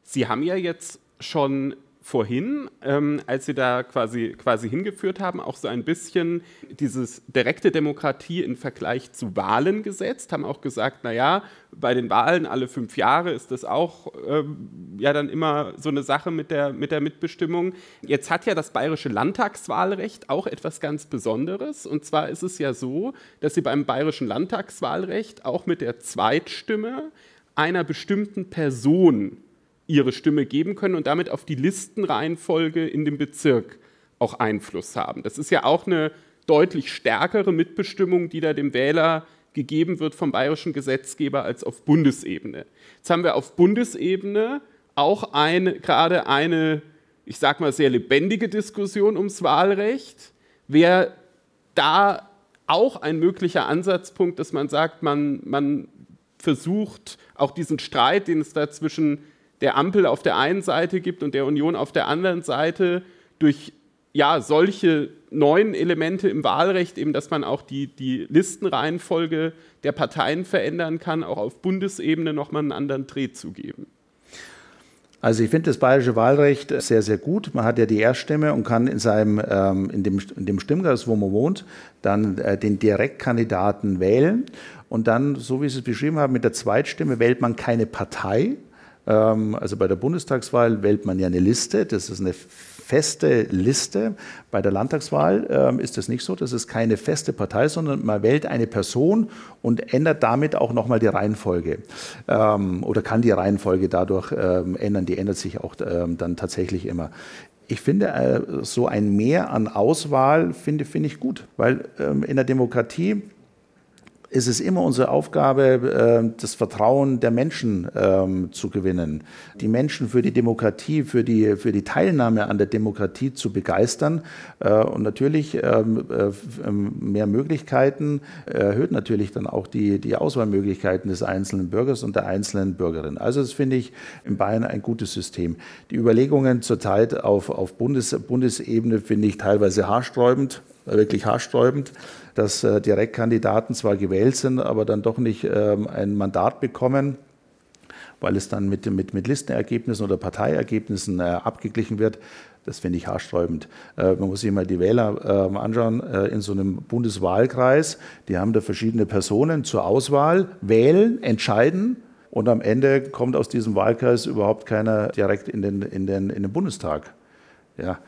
Sie haben ja jetzt schon vorhin, ähm, als Sie da quasi, quasi hingeführt haben, auch so ein bisschen dieses direkte Demokratie im Vergleich zu Wahlen gesetzt, haben auch gesagt, naja, bei den Wahlen alle fünf Jahre ist das auch ähm, ja dann immer so eine Sache mit der, mit der Mitbestimmung. Jetzt hat ja das bayerische Landtagswahlrecht auch etwas ganz Besonderes. Und zwar ist es ja so, dass Sie beim bayerischen Landtagswahlrecht auch mit der Zweitstimme einer bestimmten Person ihre Stimme geben können und damit auf die Listenreihenfolge in dem Bezirk auch Einfluss haben. Das ist ja auch eine deutlich stärkere Mitbestimmung, die da dem Wähler gegeben wird vom bayerischen Gesetzgeber als auf Bundesebene. Jetzt haben wir auf Bundesebene auch eine, gerade eine, ich sag mal, sehr lebendige Diskussion ums Wahlrecht. Wäre da auch ein möglicher Ansatzpunkt, dass man sagt, man, man versucht auch diesen Streit, den es da zwischen der Ampel auf der einen Seite gibt und der Union auf der anderen Seite durch ja, solche neuen Elemente im Wahlrecht, eben dass man auch die, die Listenreihenfolge der Parteien verändern kann, auch auf Bundesebene nochmal einen anderen Dreh zu geben. Also ich finde das bayerische Wahlrecht sehr, sehr gut. Man hat ja die Erststimme und kann in seinem ähm, in dem, in dem Stimmkreis, wo man wohnt, dann äh, den Direktkandidaten wählen. Und dann, so wie Sie es beschrieben haben, mit der Zweitstimme wählt man keine Partei, also bei der Bundestagswahl wählt man ja eine Liste, das ist eine feste Liste. Bei der Landtagswahl ähm, ist das nicht so, das ist keine feste Partei, sondern man wählt eine Person und ändert damit auch nochmal die Reihenfolge ähm, oder kann die Reihenfolge dadurch ändern. Die ändert sich auch dann tatsächlich immer. Ich finde, äh, so ein Mehr an Auswahl finde, finde ich gut, weil in der Demokratie ist es immer unsere Aufgabe, äh, das Vertrauen der Menschen ähm, zu gewinnen, die Menschen für die Demokratie, für die, für die Teilnahme an der Demokratie zu begeistern. Äh, und natürlich ähm, äh, ähm, mehr Möglichkeiten erhöht natürlich dann auch die, die Auswahlmöglichkeiten des einzelnen Bürgers und der einzelnen Bürgerin. Also das finde ich in Bayern ein gutes System. Die Überlegungen zurzeit auf, auf Bundes, Bundesebene finde ich teilweise haarsträubend, wirklich haarsträubend dass äh, Direktkandidaten zwar gewählt sind, aber dann doch nicht ähm, ein Mandat bekommen, weil es dann mit, mit, mit Listenergebnissen oder Parteiergebnissen äh, abgeglichen wird. Das finde ich haarsträubend. Äh, man muss sich mal die Wähler äh, anschauen in so einem Bundeswahlkreis. Die haben da verschiedene Personen zur Auswahl, wählen, entscheiden und am Ende kommt aus diesem Wahlkreis überhaupt keiner direkt in den, in den, in den Bundestag. Ja,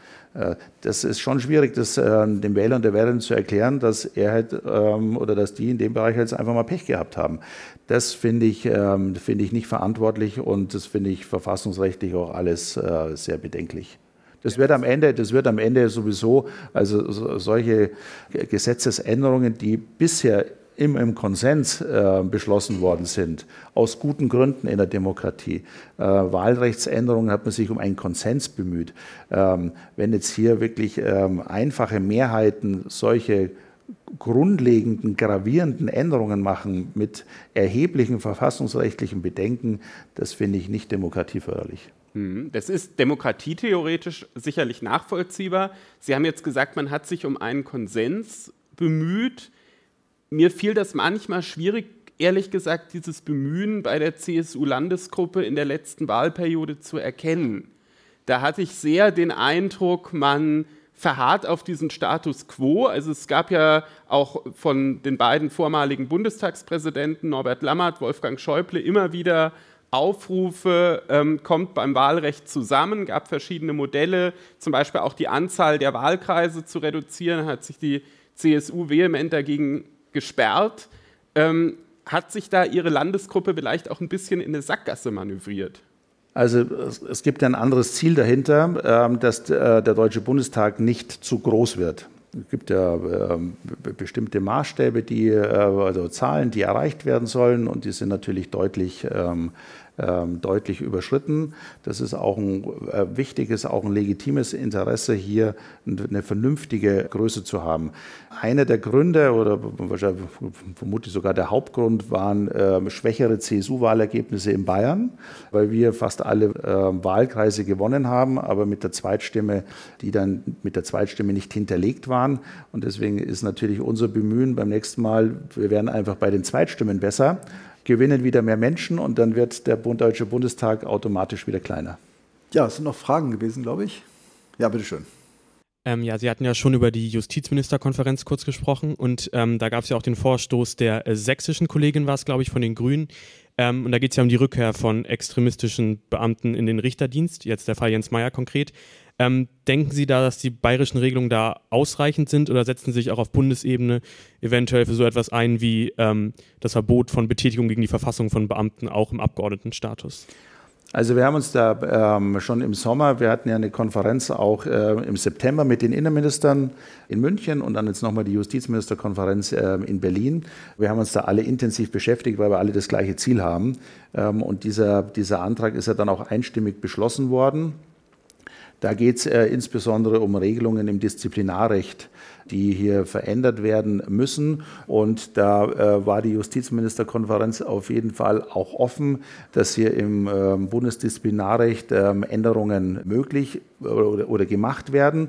das ist schon schwierig, das ähm, dem Wähler und der Wählerin zu erklären, dass er halt ähm, oder dass die in dem Bereich jetzt einfach mal Pech gehabt haben. Das finde ich, ähm, finde ich nicht verantwortlich und das finde ich verfassungsrechtlich auch alles äh, sehr bedenklich. Das wird am Ende, das wird am Ende sowieso, also solche Gesetzesänderungen, die bisher immer im Konsens äh, beschlossen worden sind, aus guten Gründen in der Demokratie. Äh, Wahlrechtsänderungen hat man sich um einen Konsens bemüht. Ähm, wenn jetzt hier wirklich ähm, einfache Mehrheiten solche grundlegenden, gravierenden Änderungen machen mit erheblichen verfassungsrechtlichen Bedenken, das finde ich nicht demokratieförderlich. Mhm. Das ist demokratietheoretisch sicherlich nachvollziehbar. Sie haben jetzt gesagt, man hat sich um einen Konsens bemüht mir fiel das manchmal schwierig, ehrlich gesagt, dieses Bemühen bei der CSU-Landesgruppe in der letzten Wahlperiode zu erkennen. Da hatte ich sehr den Eindruck, man verharrt auf diesen Status quo. Also es gab ja auch von den beiden vormaligen Bundestagspräsidenten Norbert Lammert, Wolfgang Schäuble immer wieder Aufrufe, ähm, kommt beim Wahlrecht zusammen, gab verschiedene Modelle, zum Beispiel auch die Anzahl der Wahlkreise zu reduzieren, hat sich die CSU vehement dagegen gesperrt. Ähm, hat sich da Ihre Landesgruppe vielleicht auch ein bisschen in eine Sackgasse manövriert? Also es gibt ein anderes Ziel dahinter, ähm, dass äh, der Deutsche Bundestag nicht zu groß wird. Es gibt ja ähm, bestimmte Maßstäbe, die, äh, also Zahlen, die erreicht werden sollen und die sind natürlich deutlich ähm, deutlich überschritten. Das ist auch ein äh, wichtiges, auch ein legitimes Interesse, hier eine vernünftige Größe zu haben. Einer der Gründe oder vermutlich sogar der Hauptgrund waren äh, schwächere CSU-Wahlergebnisse in Bayern, weil wir fast alle äh, Wahlkreise gewonnen haben, aber mit der Zweitstimme, die dann mit der Zweitstimme nicht hinterlegt waren. Und deswegen ist natürlich unser Bemühen beim nächsten Mal, wir werden einfach bei den Zweitstimmen besser gewinnen wieder mehr Menschen und dann wird der Deutsche Bundestag automatisch wieder kleiner. Ja, es sind noch Fragen gewesen, glaube ich. Ja, bitteschön. Ähm, ja, Sie hatten ja schon über die Justizministerkonferenz kurz gesprochen und ähm, da gab es ja auch den Vorstoß der äh, sächsischen Kollegin, war es, glaube ich, von den Grünen. Ähm, und da geht es ja um die Rückkehr von extremistischen Beamten in den Richterdienst, jetzt der Fall Jens Meyer konkret. Ähm, denken Sie da, dass die bayerischen Regelungen da ausreichend sind oder setzen Sie sich auch auf Bundesebene eventuell für so etwas ein wie ähm, das Verbot von Betätigung gegen die Verfassung von Beamten auch im Abgeordnetenstatus? Also wir haben uns da ähm, schon im Sommer, wir hatten ja eine Konferenz auch äh, im September mit den Innenministern in München und dann jetzt nochmal die Justizministerkonferenz äh, in Berlin. Wir haben uns da alle intensiv beschäftigt, weil wir alle das gleiche Ziel haben. Ähm, und dieser, dieser Antrag ist ja dann auch einstimmig beschlossen worden. Da geht es äh, insbesondere um Regelungen im Disziplinarrecht, die hier verändert werden müssen. Und da äh, war die Justizministerkonferenz auf jeden Fall auch offen, dass hier im äh, Bundesdisziplinarrecht ähm, Änderungen möglich oder, oder gemacht werden.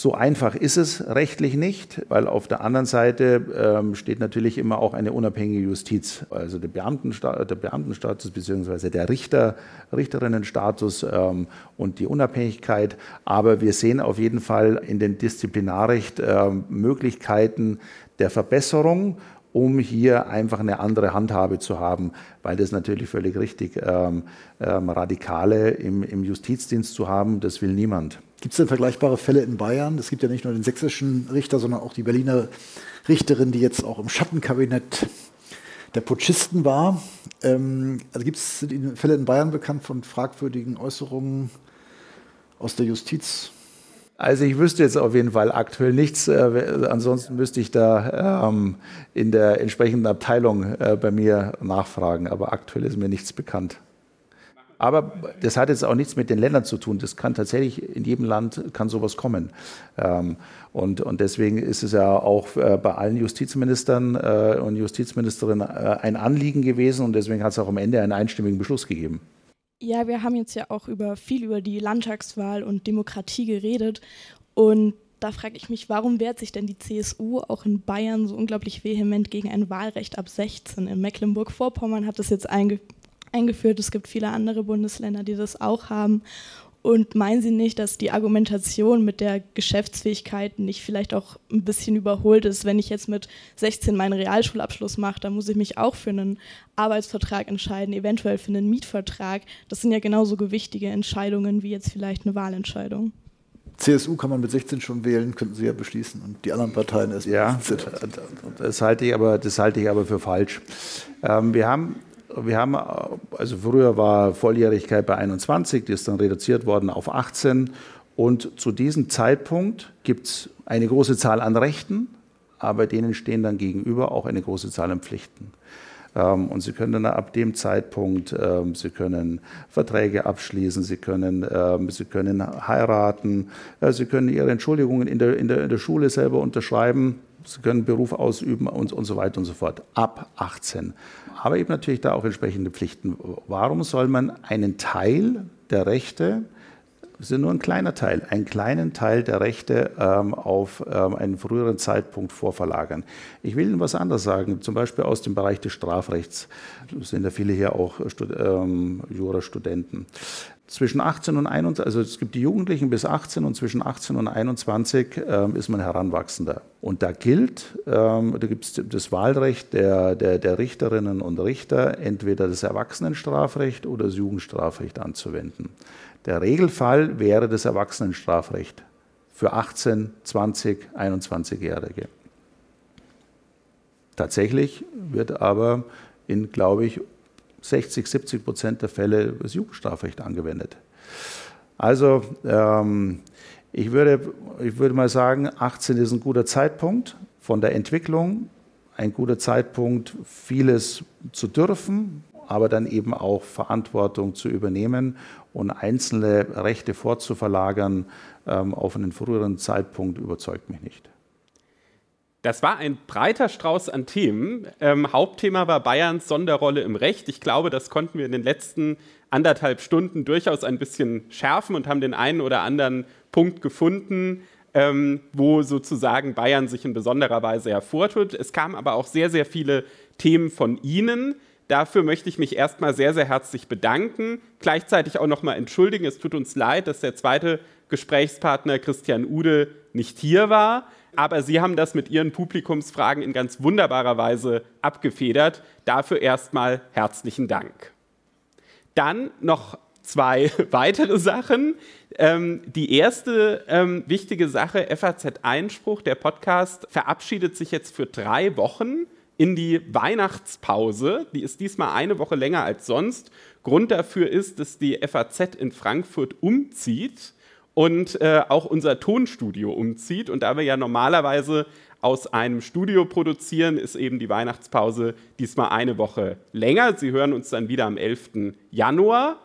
So einfach ist es rechtlich nicht, weil auf der anderen Seite ähm, steht natürlich immer auch eine unabhängige Justiz, also der, Beamtensta der Beamtenstatus bzw. der Richter, Richterinnenstatus ähm, und die Unabhängigkeit. Aber wir sehen auf jeden Fall in dem Disziplinarrecht äh, Möglichkeiten der Verbesserung um hier einfach eine andere Handhabe zu haben, weil das natürlich völlig richtig ähm, ähm, Radikale im, im Justizdienst zu haben, das will niemand. Gibt es denn vergleichbare Fälle in Bayern? Es gibt ja nicht nur den sächsischen Richter, sondern auch die Berliner Richterin, die jetzt auch im Schattenkabinett der Putschisten war. Ähm, also gibt es Fälle in Bayern bekannt von fragwürdigen Äußerungen aus der Justiz? Also ich wüsste jetzt auf jeden Fall aktuell nichts. Äh, ansonsten müsste ich da ähm, in der entsprechenden Abteilung äh, bei mir nachfragen. Aber aktuell ist mir nichts bekannt. Aber das hat jetzt auch nichts mit den Ländern zu tun. Das kann tatsächlich in jedem Land kann sowas kommen. Ähm, und, und deswegen ist es ja auch äh, bei allen Justizministern äh, und Justizministerinnen äh, ein Anliegen gewesen und deswegen hat es auch am Ende einen einstimmigen Beschluss gegeben. Ja, wir haben jetzt ja auch über viel über die Landtagswahl und Demokratie geredet und da frage ich mich, warum wehrt sich denn die CSU auch in Bayern so unglaublich vehement gegen ein Wahlrecht ab 16? In Mecklenburg-Vorpommern hat es jetzt einge eingeführt. Es gibt viele andere Bundesländer, die das auch haben. Und meinen Sie nicht, dass die Argumentation mit der Geschäftsfähigkeit nicht vielleicht auch ein bisschen überholt ist? Wenn ich jetzt mit 16 meinen Realschulabschluss mache, dann muss ich mich auch für einen Arbeitsvertrag entscheiden, eventuell für einen Mietvertrag. Das sind ja genauso gewichtige Entscheidungen wie jetzt vielleicht eine Wahlentscheidung. CSU kann man mit 16 schon wählen, könnten Sie ja beschließen und die anderen Parteien erst. Ja, das halte ich aber, das halte ich aber für falsch. Ähm, wir haben wir haben, also früher war Volljährigkeit bei 21, die ist dann reduziert worden auf 18. Und zu diesem Zeitpunkt gibt es eine große Zahl an Rechten, aber denen stehen dann gegenüber auch eine große Zahl an Pflichten. Ähm, und Sie können dann ab dem Zeitpunkt, ähm, Sie können Verträge abschließen, Sie können, ähm, Sie können heiraten, äh, Sie können Ihre Entschuldigungen in der, in der, in der Schule selber unterschreiben, Sie können Beruf ausüben und, und so weiter und so fort. Ab 18. Aber eben natürlich da auch entsprechende Pflichten. Warum soll man einen Teil der Rechte das ist nur ein kleiner Teil, einen kleinen Teil der Rechte ähm, auf ähm, einen früheren Zeitpunkt vorverlagern. Ich will Ihnen was anderes sagen, zum Beispiel aus dem Bereich des Strafrechts. Es sind ja viele hier auch Stud ähm, Jurastudenten. Zwischen 18 und 21, also es gibt die Jugendlichen bis 18 und zwischen 18 und 21 ähm, ist man Heranwachsender. Und da gilt, ähm, da gibt es das Wahlrecht der, der, der Richterinnen und Richter, entweder das Erwachsenenstrafrecht oder das Jugendstrafrecht anzuwenden. Der Regelfall wäre das Erwachsenenstrafrecht für 18, 20, 21-Jährige. Tatsächlich wird aber in, glaube ich, 60, 70 Prozent der Fälle das Jugendstrafrecht angewendet. Also ähm, ich, würde, ich würde mal sagen, 18 ist ein guter Zeitpunkt von der Entwicklung, ein guter Zeitpunkt, vieles zu dürfen, aber dann eben auch Verantwortung zu übernehmen und einzelne Rechte vorzuverlagern ähm, auf einen früheren Zeitpunkt überzeugt mich nicht. Das war ein breiter Strauß an Themen. Ähm, Hauptthema war Bayerns Sonderrolle im Recht. Ich glaube, das konnten wir in den letzten anderthalb Stunden durchaus ein bisschen schärfen und haben den einen oder anderen Punkt gefunden, ähm, wo sozusagen Bayern sich in besonderer Weise hervortut. Es kamen aber auch sehr, sehr viele Themen von Ihnen. Dafür möchte ich mich erstmal sehr, sehr herzlich bedanken. Gleichzeitig auch nochmal entschuldigen. Es tut uns leid, dass der zweite Gesprächspartner Christian Ude nicht hier war. Aber Sie haben das mit Ihren Publikumsfragen in ganz wunderbarer Weise abgefedert. Dafür erstmal herzlichen Dank. Dann noch zwei weitere Sachen. Ähm, die erste ähm, wichtige Sache, FAZ Einspruch, der Podcast verabschiedet sich jetzt für drei Wochen in die Weihnachtspause. Die ist diesmal eine Woche länger als sonst. Grund dafür ist, dass die FAZ in Frankfurt umzieht und äh, auch unser Tonstudio umzieht. Und da wir ja normalerweise aus einem Studio produzieren, ist eben die Weihnachtspause diesmal eine Woche länger. Sie hören uns dann wieder am 11. Januar.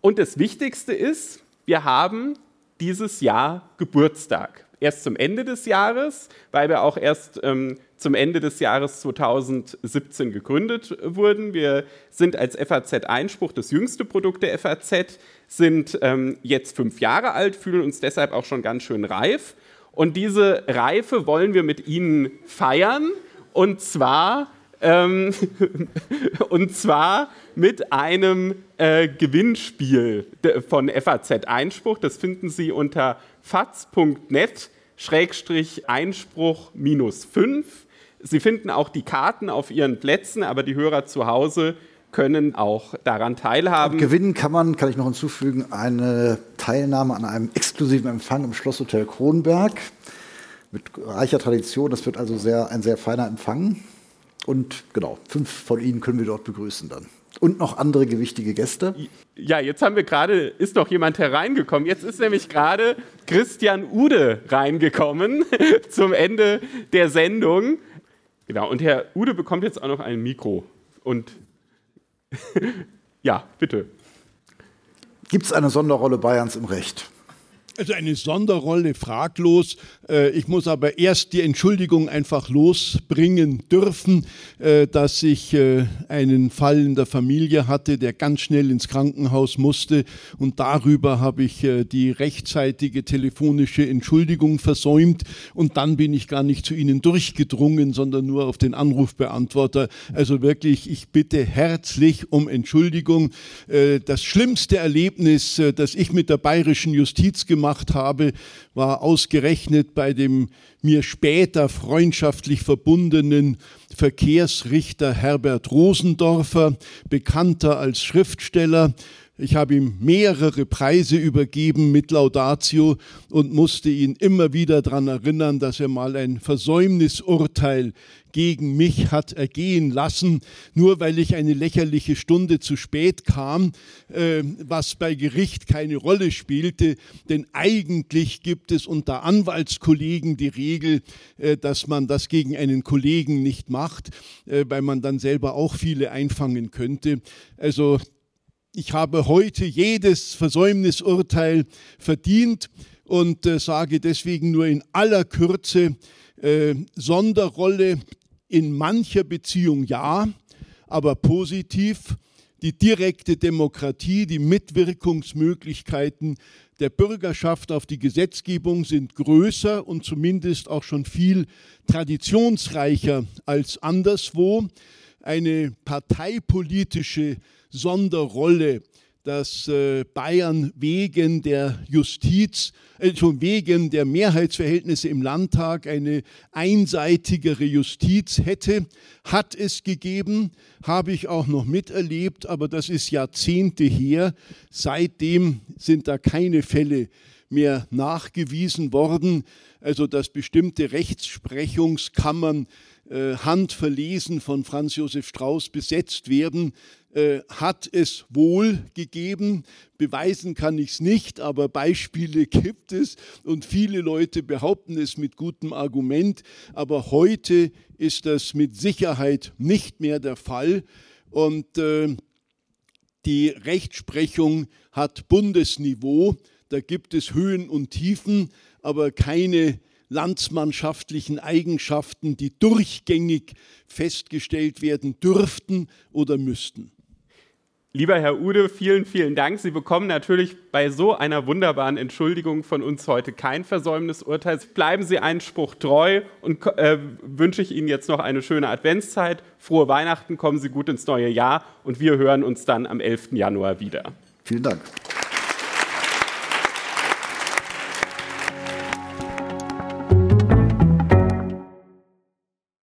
Und das Wichtigste ist, wir haben dieses Jahr Geburtstag. Erst zum Ende des Jahres, weil wir auch erst ähm, zum Ende des Jahres 2017 gegründet wurden. Wir sind als FAZ Einspruch das jüngste Produkt der FAZ, sind ähm, jetzt fünf Jahre alt, fühlen uns deshalb auch schon ganz schön reif. Und diese Reife wollen wir mit Ihnen feiern. Und zwar, ähm, und zwar mit einem äh, Gewinnspiel von FAZ Einspruch. Das finden Sie unter faz.net. Schrägstrich Einspruch minus 5. Sie finden auch die Karten auf Ihren Plätzen, aber die Hörer zu Hause können auch daran teilhaben. Gewinnen kann man, kann ich noch hinzufügen, eine Teilnahme an einem exklusiven Empfang im Schlosshotel Kronberg mit reicher Tradition. Das wird also sehr, ein sehr feiner Empfang. Und genau, fünf von Ihnen können wir dort begrüßen dann. Und noch andere gewichtige Gäste. Ja, jetzt haben wir gerade, ist noch jemand hereingekommen. Jetzt ist nämlich gerade Christian Ude reingekommen zum Ende der Sendung. Genau, und Herr Ude bekommt jetzt auch noch ein Mikro. Und ja, bitte. Gibt es eine Sonderrolle Bayerns im Recht? Also eine Sonderrolle, fraglos. Äh, ich muss aber erst die Entschuldigung einfach losbringen dürfen, äh, dass ich äh, einen Fall in der Familie hatte, der ganz schnell ins Krankenhaus musste. Und darüber habe ich die rechtzeitige telefonische Entschuldigung versäumt. Und dann bin ich gar nicht zu Ihnen durchgedrungen, sondern nur auf den Anrufbeantworter. Also wirklich, ich bitte herzlich um Entschuldigung. Das schlimmste Erlebnis, das ich mit der bayerischen Justiz gemacht gemacht habe, war ausgerechnet bei dem mir später freundschaftlich verbundenen Verkehrsrichter Herbert Rosendorfer, bekannter als Schriftsteller, Ich habe ihm mehrere Preise übergeben mit Laudatio und musste ihn immer wieder daran erinnern, dass er mal ein Versäumnisurteil gegen mich hat ergehen lassen, nur weil ich eine lächerliche Stunde zu spät kam, äh, was bei Gericht keine Rolle spielte. Denn eigentlich gibt es unter Anwaltskollegen die Regel, äh, dass man das gegen einen Kollegen nicht macht, äh, weil man dann selber auch viele einfangen könnte. Also ich habe heute jedes Versäumnisurteil verdient und äh, sage deswegen nur in aller Kürze äh, Sonderrolle in mancher Beziehung ja, aber positiv. Die direkte Demokratie, die Mitwirkungsmöglichkeiten der Bürgerschaft auf die Gesetzgebung sind größer und zumindest auch schon viel traditionsreicher als anderswo. Eine parteipolitische Sonderrolle, dass äh, Bayern wegen der Justiz, schon wegen der Mehrheitsverhältnisse im Landtag eine einseitigere Justiz hätte, hat es gegeben, habe ich auch noch miterlebt, aber das ist Jahrzehnte her. Seitdem sind da keine Fälle mehr nachgewiesen worden, also dass bestimmte Rechtsprechungskammern äh, handverlesen von Franz Josef Strauß besetzt werden, äh, hat es wohl gegeben. Beweisen kann ich es nicht, aber Beispiele gibt es und viele Leute behaupten es mit gutem Argument. Aber heute ist das mit Sicherheit nicht mehr der Fall und äh, die Rechtsprechung hat Bundesniveau. Da gibt es Höhen und Tiefen, aber keine landsmannschaftlichen Eigenschaften, die durchgängig festgestellt werden dürften oder müssten. Lieber Herr Ude, vielen, vielen Dank. Sie bekommen natürlich bei so einer wunderbaren Entschuldigung von uns heute kein Versäumnisurteil. Bleiben Sie Einspruch treu und äh, wünsche ich Ihnen jetzt noch eine schöne Adventszeit. Frohe Weihnachten, kommen Sie gut ins neue Jahr und wir hören uns dann am 11. Januar wieder. Vielen Dank.